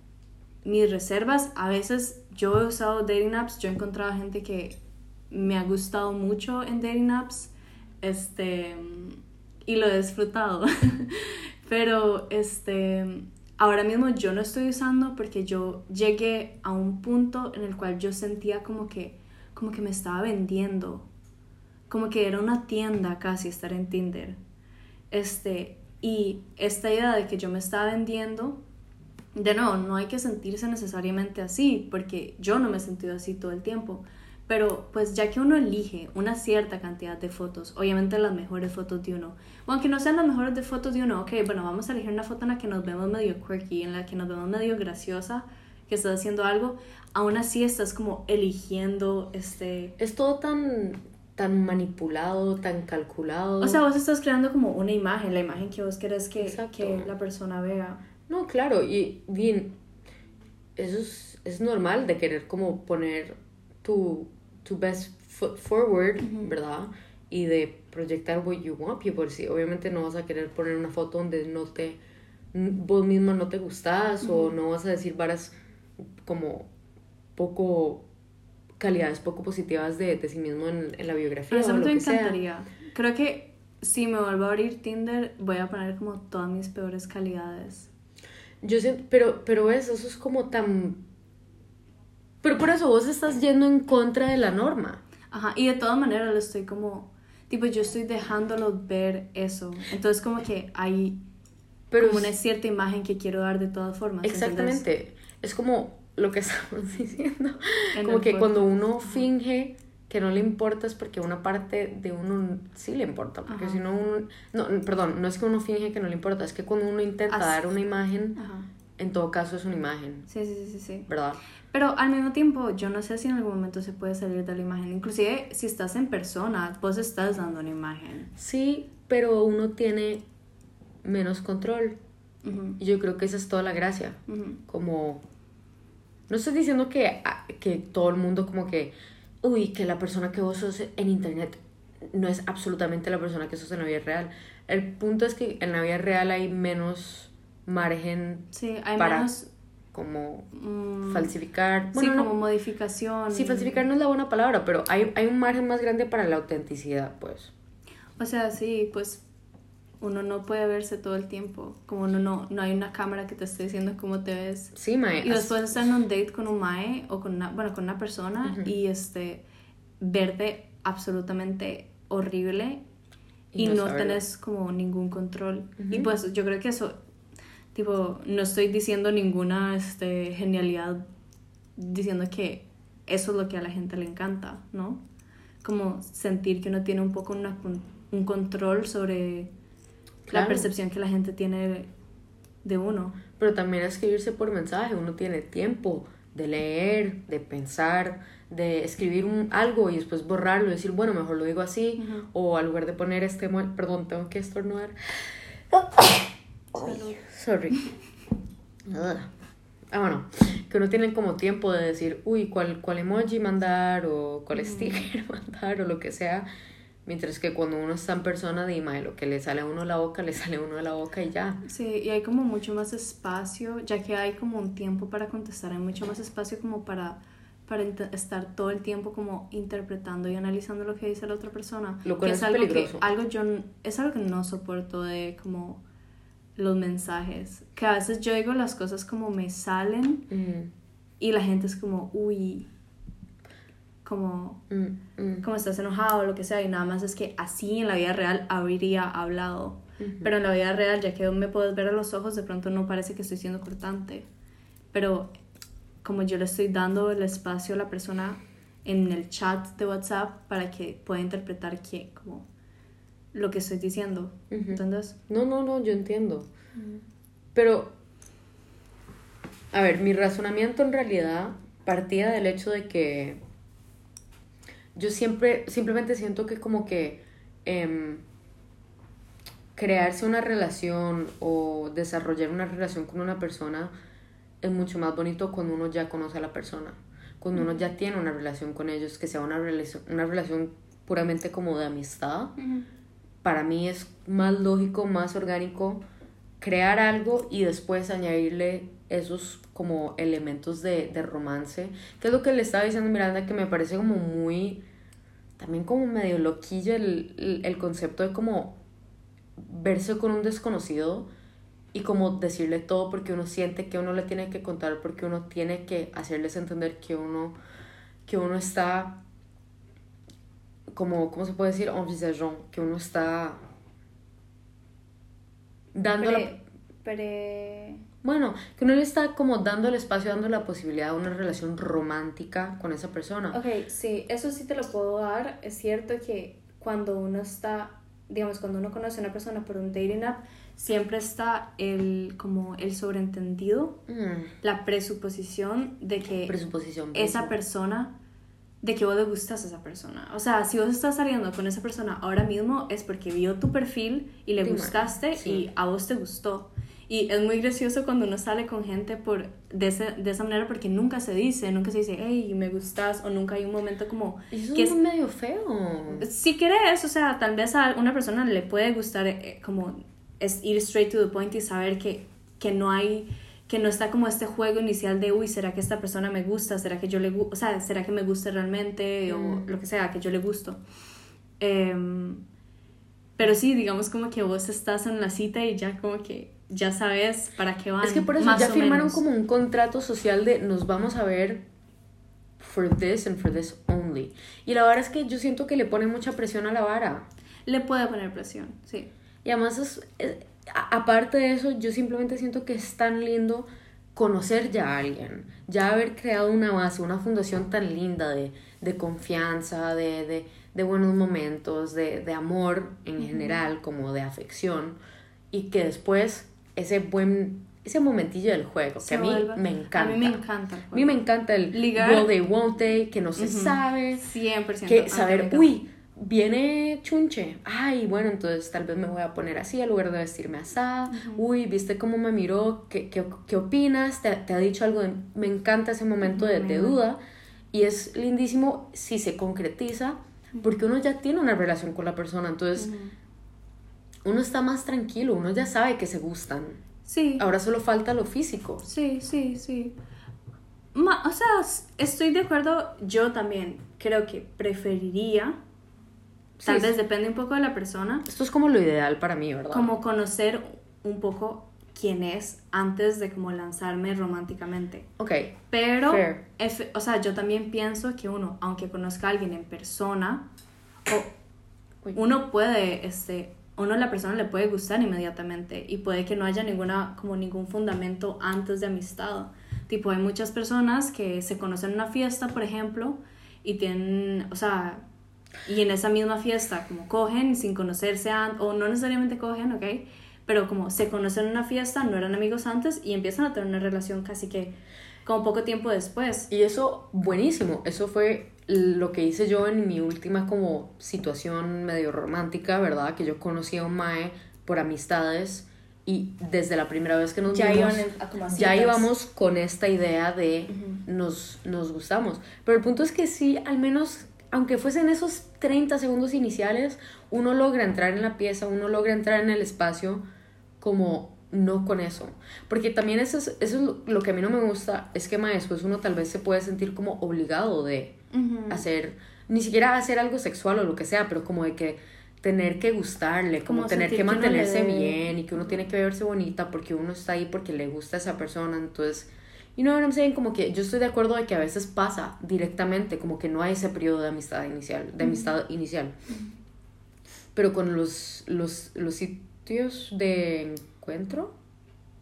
mis reservas. A veces yo he usado dating apps, yo he encontrado gente que me ha gustado mucho en dating apps, este y lo he disfrutado. Pero este ahora mismo yo no estoy usando porque yo llegué a un punto en el cual yo sentía como que como que me estaba vendiendo. Como que era una tienda casi estar en Tinder. Este, y esta idea de que yo me estaba vendiendo, de no, no hay que sentirse necesariamente así, porque yo no me he sentido así todo el tiempo. Pero pues ya que uno elige una cierta cantidad de fotos, obviamente las mejores fotos de uno, o aunque no sean las mejores de fotos de uno, ok, bueno, vamos a elegir una foto en la que nos vemos medio quirky, en la que nos vemos medio graciosa, que estás haciendo algo, aún así estás como eligiendo este... Es todo tan, tan manipulado, tan calculado. O sea, vos estás creando como una imagen, la imagen que vos querés que, Exacto. que la persona vea. No, claro, y bien, eso es, es normal de querer como poner tu, tu best foot forward, ¿verdad? Y de proyectar what you want people. Sí, obviamente no vas a querer poner una foto donde no te, vos misma no te gustás o no vas a decir varas como poco calidades poco positivas de, de sí mismo en, en la biografía o lo Honestamente me que sea. encantaría. Creo que si me vuelvo a abrir Tinder, voy a poner como todas mis peores calidades. Yo siento, pero, pero ves, eso es como tan... Pero por eso vos estás yendo en contra de la norma. Ajá, y de todas maneras lo estoy como, tipo, yo estoy dejándolo ver eso. Entonces como que hay Pero como una cierta imagen que quiero dar de todas formas. ¿entendés? Exactamente. Es como lo que estamos diciendo. En como que podcast. cuando uno finge que no le importa es porque una parte de uno sí le importa. Porque Ajá. si no, uno... No, perdón, no es que uno finge que no le importa, es que cuando uno intenta Así- dar una imagen, Ajá. en todo caso es una imagen, Sí, sí, sí, sí, sí. ¿verdad? Pero al mismo tiempo, yo no sé si en algún momento se puede salir de la imagen. Inclusive, si estás en persona, vos estás dando una imagen. Sí, pero uno tiene menos control. Ujú, Y yo creo que esa es toda la gracia. ujú. como no estoy diciendo que, ah, que todo el mundo como que uy que la persona que vos sos en internet no es absolutamente la persona que sos en la vida real el punto es que en la vida real hay menos margen Sí, hay para menos... como mm, falsificar sí, bueno no- como modificación. sí falsificar no es la buena palabra pero hay, hay un margen más grande para la autenticidad pues O sea, sí, pues uno no puede verse todo el tiempo. Como uno no, no hay una cámara que te esté diciendo cómo te ves. sí mae Y después estar en un date con un mae o con una, bueno, con una persona y este verte absolutamente horrible Y y, no no, tenés como ningún control. Y Ujú. pues yo creo que eso, tipo, no estoy diciendo ninguna este, genialidad diciendo que eso es lo que a la gente le encanta, ¿no? Como sentir que uno tiene un poco una, un control sobre la percepción que la gente tiene de uno. Pero también escribirse por mensaje, uno tiene tiempo de leer, de pensar, de escribir un, algo y después borrarlo y decir, bueno, mejor lo digo así, o al lugar de poner este, perdón, tengo que estornudar. Sorry. Ah, bueno, que uno tiene como tiempo de decir, uy, ¿cuál, cuál emoji mandar o cuál sticker mandar o lo que sea. Mientras que cuando uno está en persona, dime, lo que le sale a uno de la boca, le sale a uno de la boca y ya. Sí, y hay como mucho más espacio, ya que hay como un tiempo para contestar, hay mucho más espacio como para, para estar todo el tiempo como interpretando y analizando lo que dice la otra persona. Lo que es, algo que algo yo es algo que no soporto de como los mensajes, que a veces yo digo las cosas como me salen y la gente es como, uy, como, mm, mm. como estás enojado o lo que sea, y nada más es que así en la vida real habría hablado. Pero en la vida real, ya que me puedes ver a los ojos, de pronto no parece que estoy siendo cortante. Pero como yo le estoy dando el espacio a la persona en el chat de WhatsApp para que pueda interpretar que, como lo que estoy diciendo. ¿Entendés? No, no, no, yo entiendo. Pero, a ver, mi razonamiento en realidad partía del hecho de que yo siempre, simplemente siento que como que em, crearse una relación o desarrollar una relación con una persona es mucho más bonito cuando uno ya conoce a la persona, cuando uno ya tiene una relación con ellos, que sea una relación, una relación puramente como de amistad. Para mí es más lógico, más orgánico crear algo y después añadirle esos como elementos de, de romance, que es lo que le estaba diciendo Miranda, que me parece como muy, también como medio loquillo el, el, concepto de como verse con un desconocido y como decirle todo porque uno siente que uno le tiene que contar, porque uno tiene que hacerles entender que uno, que uno está como, ¿cómo se puede decir? que uno está dando Bueno, que uno le está como dando el espacio, dando la posibilidad de una relación romántica con esa persona. Ok, sí, eso sí te lo puedo dar. Es cierto que cuando uno está, digamos, cuando uno conoce a una persona por un dating app, siempre está el como el sobreentendido, mm. la presuposición de que presuposición, esa persona de que vos le gustas a esa persona. O sea, si vos estás saliendo con esa persona ahora mismo es porque vio tu perfil y le gustaste y a vos te gustó. Y es muy gracioso cuando uno sale con gente por, de, de esa manera porque nunca se dice, nunca se dice, hey, me gustas, o nunca hay un momento como... Eso que es medio feo. Si quieres, o sea, tal vez a una persona le puede gustar eh, como es ir straight to the point y saber que, que no hay que no está como este juego inicial de, uy, ¿será que esta persona me gusta? ¿Será que yo le o sea, ¿será que me gusta realmente? O mm. lo que sea, que yo le gusto. Em, pero sí, digamos como que vos estás en la cita y ya como que ya sabes para qué van. Es que por eso ya firmaron como un contrato social de nos vamos a ver for this and for this only. Y la verdad es que yo siento que le pone mucha presión a la vara. Le puede poner presión, sí. Y además es aparte de eso, yo simplemente siento que es tan lindo conocer ya a alguien, ya haber creado una base, una fundación tan linda de, de confianza, de, de, de, buenos momentos, de, de amor en general, como de afección, y que después ese buen ese momentillo del juego, que a mí me encanta. A mí me encanta. A mí me encanta el Ligar. will they, won't they, que no se sabe. 100%. Que saber, uy, viene chunche. Ay, bueno, entonces tal vez me voy a poner así al lugar de vestirme asada. Uy, ¿viste cómo me miró? ¿Qué, qué, qué opinas? ¿Te, ¿Te, ha dicho algo? Me encanta ese momento de, de, duda. Y es lindísimo si se concretiza, porque uno ya tiene una relación con la persona. Entonces, uno está más tranquilo, uno ya sabe que se gustan. Sí. Ahora solo falta lo físico. Sí, sí, sí. o sea, estoy de acuerdo, yo también creo que preferiría Tal vez depende un poco de la persona. Esto es como lo ideal para mí, ¿verdad? Como conocer un poco quién es antes de como lanzarme románticamente. Ok. Pero, o sea, yo también pienso que uno, aunque conozca a alguien en persona, o uno puede, este, uno a la persona le puede gustar inmediatamente y puede que no haya ninguna, como ningún fundamento antes de amistad. Tipo, hay muchas personas que se conocen en una fiesta, por ejemplo, y tienen, o sea, y en esa misma fiesta como cogen sin conocerse antes, o no necesariamente cogen, ¿ok? Pero como se conocen en una fiesta, no eran amigos antes y empiezan a tener una relación casi que como poco tiempo después. Y eso, buenísimo. Eso fue lo que hice yo en mi última como situación medio romántica, ¿verdad? Que yo conocí a un mae por amistades y desde la primera vez que nos Ya vimos, a ya íbamos con esta idea de nos, nos gustamos. Pero el punto es que sí, al menos, aunque fuesen esos 30 segundos iniciales, uno logra entrar en la pieza, uno logra entrar en el espacio como no con eso. Porque también eso es, eso es lo, que a mí no me gusta, es que ma, después uno tal vez se puede sentir como obligado de hacer, ni siquiera hacer algo sexual o lo que sea, pero como de que tener que gustarle, como, Como tener que mantenerse bien y que uno tiene que verse bonita porque uno está ahí porque le gusta a esa persona, entonces, you know what I'm saying, como que yo estoy de acuerdo de que a veces pasa directamente, como que no hay ese periodo de amistad inicial, de amistad inicial. Pero con los, los, los sitios de encuentro,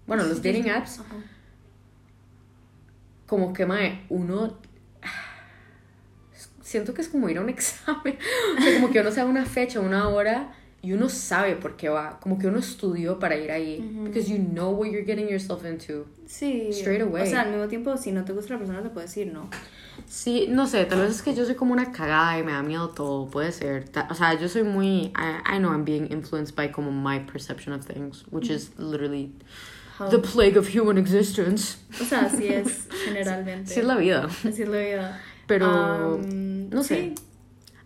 bueno, los dating apps, Ajá. como que mae, uno siento que es como ir a un examen o sea, como que uno sabe una fecha una hora y uno sabe por qué va como que uno estudió para ir ahí because you know what you're getting yourself into Sí. Straight away. O sea, al mismo tiempo, si no te gusta la persona, te puedes decir no. sí no sé tal vez es que yo soy como una cagada y me da miedo todo puede ser o sea yo soy muy I, I know I'm being influenced by como my perception of things which is literally How- the plague of human existence O sea, así es generalmente. sí es la vida Así es la vida. pero Am, no sé sí.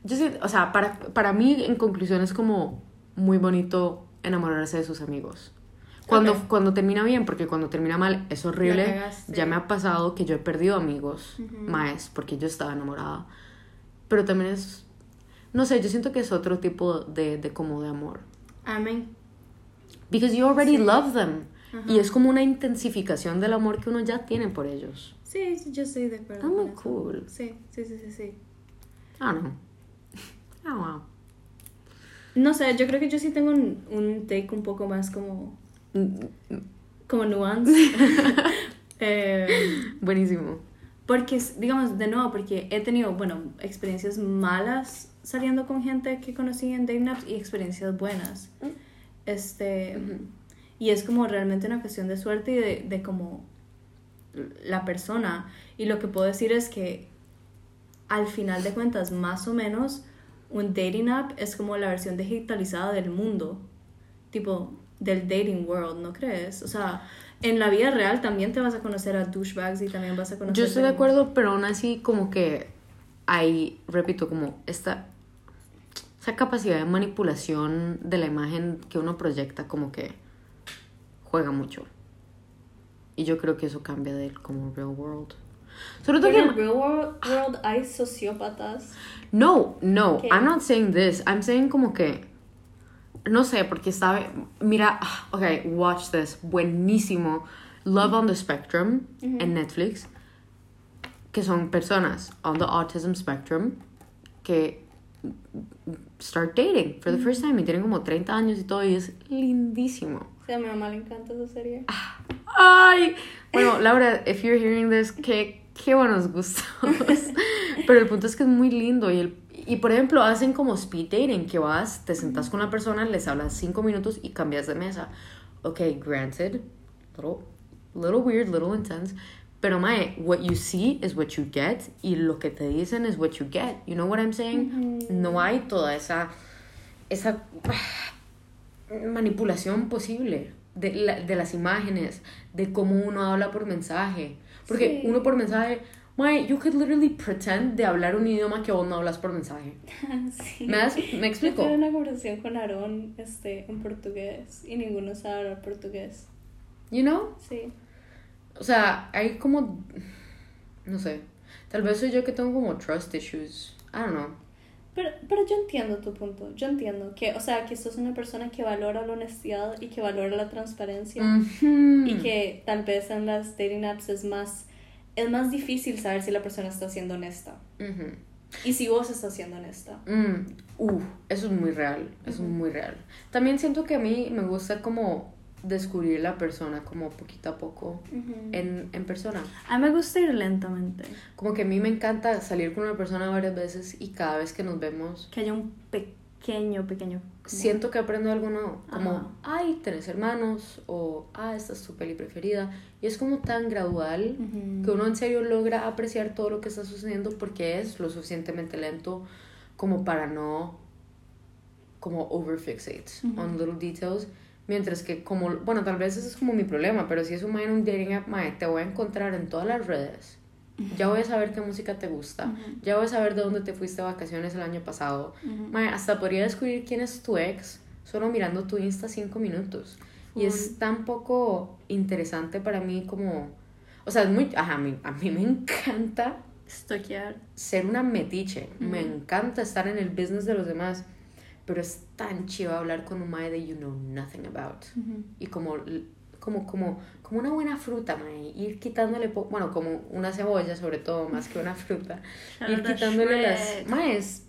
Yo sí, o sea, para, para mí, en conclusión, es como muy bonito enamorarse de sus amigos. Cuando, cuando termina bien, porque cuando termina mal es horrible. Ya me ha pasado que yo he perdido amigos, maes, porque yo estaba enamorada. Pero también es, no sé, yo siento que es otro tipo de, de como de amor. Amén. Because you already love them. Y es como una intensificación del amor que uno ya tiene por ellos. Sí, sí, yo estoy de acuerdo. Está muy cool. Sí, sí, sí, sí, sí. Ah, no. Ah, wow. No sé, yo creo que yo sí tengo un, un take un poco más como, como nuance. Eh, Buenísimo. porque, digamos, de nuevo, porque he tenido, bueno, experiencias malas saliendo con gente que conocí en dating apps y experiencias buenas. Este, y es como realmente una cuestión de suerte y de, de como la persona. Y lo que puedo decir es que al final de cuentas, más o menos, un dating app es como la versión digitalizada del mundo. Tipo, del dating world, ¿no crees? O sea, en la vida real también te vas a conocer a douchebags y también vas a conocer... Yo estoy de acuerdo, pero aún así como que hay, repito, como esta, esa capacidad de manipulación de la imagen que uno proyecta como que juega mucho. Y yo creo que eso cambia del como real world. Sobre todo que... real world, world hay sociópatas. No, no, ¿Qué? I'm not saying this. I'm saying como que... No sé, porque estaba... Mira, ah, ok, watch this. Buenísimo. Love on the Spectrum en Netflix. Que son personas on the autism spectrum que start dating for the first time y tienen como 30 años y todo y es lindísimo. Sea, a mi mamá le encanta esa serie. Ay, bueno, Laura, if you're hearing this, qué, qué buenos gustos. Pero el punto es que es muy lindo y, el, y por ejemplo, hacen como speed dating, que vas, te sentas con la persona, les hablas cinco minutos y cambias de mesa. Ok, granted, little, little weird, little intense, pero mae, what you see is what you get y lo que te dicen es what you get. You know what I'm saying? No hay toda esa, esa manipulación posible de, la- de las imágenes, de cómo uno habla por mensaje. Porque Sí. uno por mensaje, mae, you could literally pretend de hablar un idioma que vos no hablas por mensaje. sí. ¿Me, das- ¿Me Yo explico? tuve una conversación con Aarón este, en portugués y ninguno sabe hablar portugués. You know? Sí. O sea, hay como, no sé, tal vez soy yo que tengo como trust issues. I don't know. Pero, pero yo entiendo tu punto. Yo entiendo que, o sea, que sos una persona que valora la honestidad y que valora la transparencia. Y que tal vez en las dating apps es más, es más difícil saber si la persona está siendo honesta. Y si vos estás siendo honesta. Mm, uh, eso es muy real, eso es muy real. También siento que a mí me gusta como descubrir la persona como poquito a poco en, en persona. A mí me gusta ir lentamente. Como que a mí me encanta salir con una persona varias veces y cada vez que nos vemos Que haya un pequeño, pequeño... como- siento que aprendo algo nuevo. Como, Ajá. ay, tenés hermanos o, ah, esta es tu peli preferida. Y es como tan gradual Ujú. que uno en serio logra apreciar todo lo que está sucediendo porque es lo suficientemente lento como para no como overfixate Ujú. on little details mientras que como bueno tal vez ese es como mi problema pero si es un mae en un dating app te voy a encontrar en todas las redes ya voy a saber qué música te gusta Ujú. ya voy a saber de dónde te fuiste de vacaciones el año pasado Ujú. Mae, hasta podría descubrir quién es tu ex solo mirando tu Insta cinco minutos. Y es tan poco interesante para mí como... O sea, es muy... Ajá, a mí, a mí me encanta Stalkear. ser una metiche. Me encanta estar en el business de los demás. Pero es tan chido hablar con un mae that you know nothing about. Ujú. Y como... Como, como, como una buena fruta, mae. Ir quitándole... bueno, como una cebolla, sobre todo, más que una fruta. Ir quitándole las... Shrek. Mae, es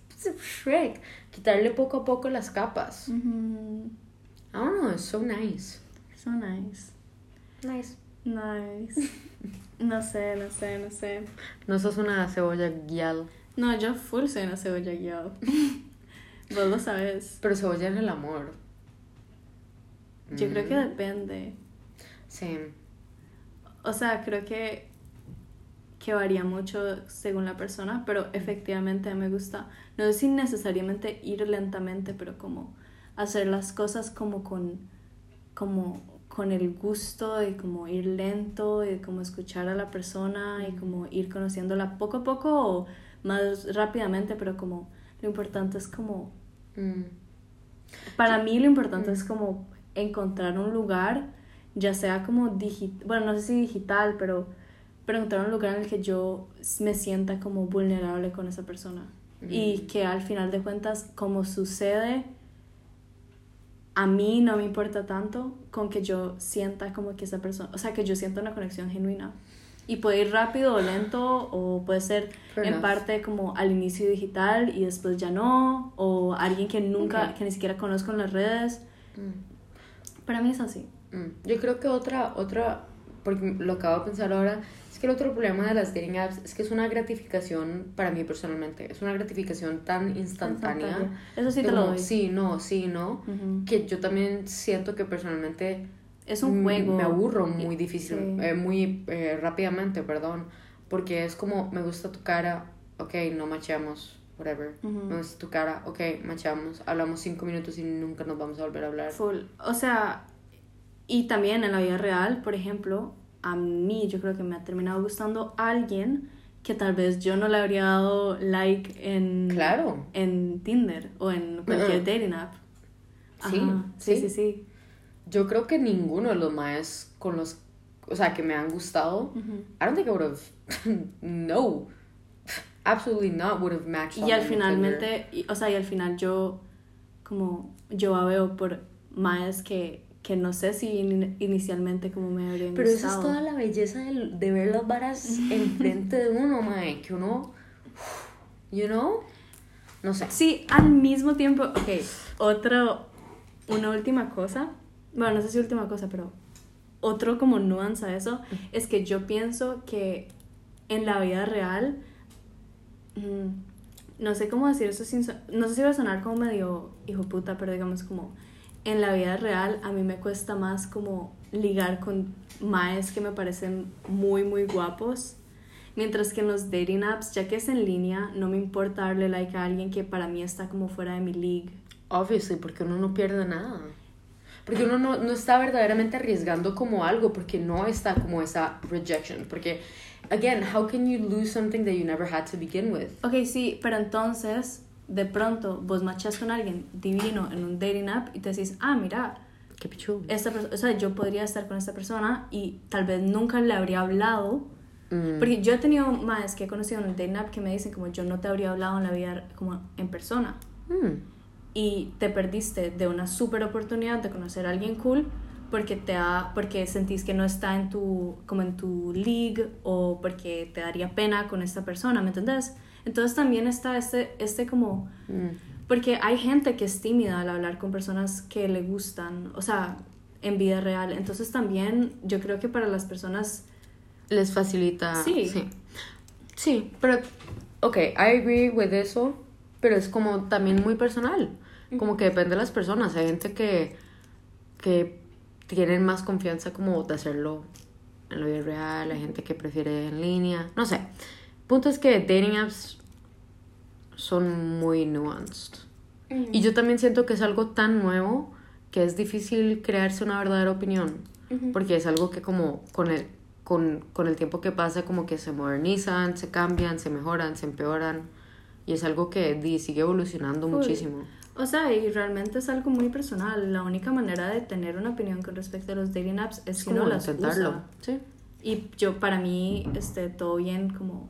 Shrek. Quitarle poco a poco las capas. Ujú. I don't know, it's so nice. So nice. Nice. Nice. No sé, no sé, no sé. No sos una cebolla guial, No, yo full soy una cebolla guiado. Vos lo sabes. pero cebolla en el amor. Yo creo que Mm, depende. Sí. O sea, creo que, que varía mucho según la persona, pero efectivamente me gusta, no si necesariamente ir lentamente, pero como hacer las cosas como con, como con el gusto de como ir lento y como escuchar a la persona y como ir conociéndola poco a poco o más rápidamente, pero como lo importante es como Mm, para mí lo importante es como encontrar un lugar, ya sea como digital, bueno, no sé si digital, pero, pero encontrar un lugar en el que yo me sienta como vulnerable con esa persona. Y que al final de cuentas, como sucede, a mí no me importa tanto con que yo sienta como que esa persona, o sea, que yo sienta una conexión genuina. Y puede ir rápido o lento, o puede ser Fair en enough. parte como al inicio digital y después ya no, o alguien que nunca, que ni siquiera conozco en las redes. mm, Para mí es así. mm. Yo creo que otra, otra, porque lo acabo de pensar ahora, es que el otro problema de las dating apps es que es una gratificación, para mí personalmente, es una gratificación tan instantánea. Eso sí lo doy. No, sí, no. Que yo también siento que personalmente Es un Mm, juego. Me aburro muy difícil, Sí. eh, muy eh, rápidamente, perdón. Porque es como, me gusta tu cara, ok, no machamos, whatever. Ujú. Me gusta tu cara, ok, machamos. Hablamos cinco minutos y nunca nos vamos a volver a hablar. Full. O sea, y también en la vida real, por ejemplo, a mí yo creo que me ha terminado gustando alguien que tal vez yo no le habría dado like en, Claro. en Tinder o en cualquier dating app. Sí, Ajá, sí, sí. sí, sí. Yo creo que ninguno de los maes con los, o sea, que me han gustado, Ujú. I don't think I would have, no, absolutely not would have matched. Y al finalmente, y- o sea, y al final yo, como, yo veo por más que, que no sé si in- inicialmente como me habrían Pero esa es gustado. toda la belleza del- de ver las varas enfrente de uno, mae. Que uno, you know, no sé. Sí, al mismo tiempo, ok, otro, una última cosa, bueno, no sé si última cosa, pero otro como nuance a eso, es que yo pienso que en la vida real, mm, no sé cómo decir eso sin, no sé si va a sonar como medio hijo puta, pero digamos como, en la vida real a mí me cuesta más como ligar con maes que me parecen muy, muy guapos. Mientras que en los dating apps, ya que es en línea, no me importa darle like a alguien que para mí está como fuera de mi league. Obviously, porque uno no pierde nada. Porque uno no, no está verdaderamente arriesgando como algo, porque no está como esa rejection. Porque, again, how can you lose something that you never had to begin with? Ok, sí, pero entonces, de pronto, vos machas con alguien divino en un dating app y te decís, ah, mira, Qué pichudo. esta o sea, yo podría estar con esta persona y tal vez nunca le habría hablado. Mm. Porque yo he tenido más que he conocido en el dating app que me dicen como yo no te habría hablado en la vida como en persona. Mm. Y te perdiste de una super oportunidad de conocer a alguien cool porque te ha, porque sentís que no está en tu como en tu league o porque te daría pena con esta persona, ¿me entendés? Entonces también está este este como Mm. porque hay gente que es tímida al hablar con personas que le gustan, o sea, en vida real. Entonces también yo creo que para las personas... Les facilita. Sí. Sí, sí pero, ok, I agree with eso, pero es como también muy personal. Como que depende de las personas. Hay gente que, que tienen más confianza como de hacerlo en la vida real, hay gente que prefiere en línea, no sé. Punto es que dating apps son muy nuanced. Y yo también siento que es algo tan nuevo que es difícil crearse una verdadera opinión, porque es algo que como con el, con, con el tiempo que pasa como que se modernizan, se cambian, se mejoran, se empeoran, y es algo que sigue evolucionando muchísimo. O sea, y realmente es algo muy personal. La única manera de tener una opinión con respecto a los dating apps es, como no las usa. sí. Y yo, para mí, este, todo bien como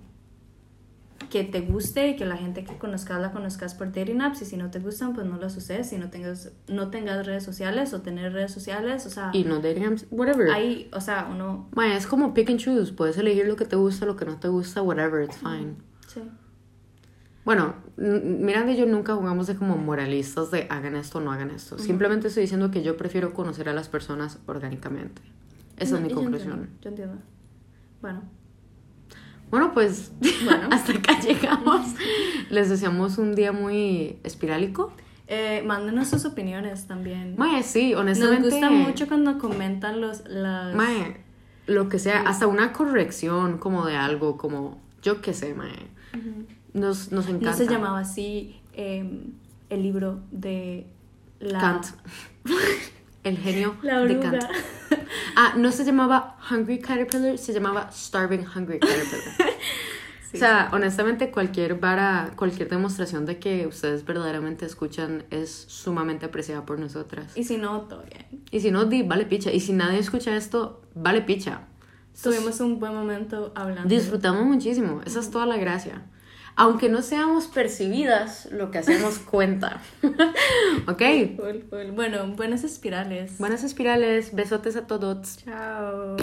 que te guste y que la gente que conozcas la conozcas por dating apps y si no te gustan pues no las uses si no tengas no tengas redes sociales o tener redes sociales o sea Y no dating apps, whatever. hay o sea uno Mae, es como pick and choose. Puedes elegir lo que te gusta, lo que no te gusta, whatever, it's fine. Bueno, Miranda y yo nunca jugamos de como moralistas de hagan esto o no hagan esto. Simplemente estoy diciendo que yo prefiero conocer a las personas orgánicamente. Esa No, es mi yo conclusión. entiendo, yo entiendo bueno Bueno, pues Bueno. hasta acá llegamos. Les deseamos un día muy espirálico. eh, mándenos sus opiniones también Mae, sí, nos honestamente. gusta mucho cuando comentan los las Mae, lo que sea, hasta una corrección como de algo, como yo qué sé, mae. Nos, nos encanta. no se llamaba así eh, el libro de la Kant. El genio la de Kant. Ah, no se llamaba Hungry Caterpillar, se llamaba Starving Hungry Caterpillar. Sí, o sea, honestamente, cualquier vara, cualquier demostración de que ustedes verdaderamente escuchan es sumamente apreciada por nosotras. y si no todo bien Y si no, di, vale picha. Y si nadie escucha esto, vale picha. tuvimos un buen momento hablando Disfrutamos muchísimo. Esa es toda la gracia. Aunque no seamos percibidas, lo que hacemos cuenta. ¿Ok? Full, full. Bueno, buenas espirales. Buenas espirales. Besotes a todos. Chao.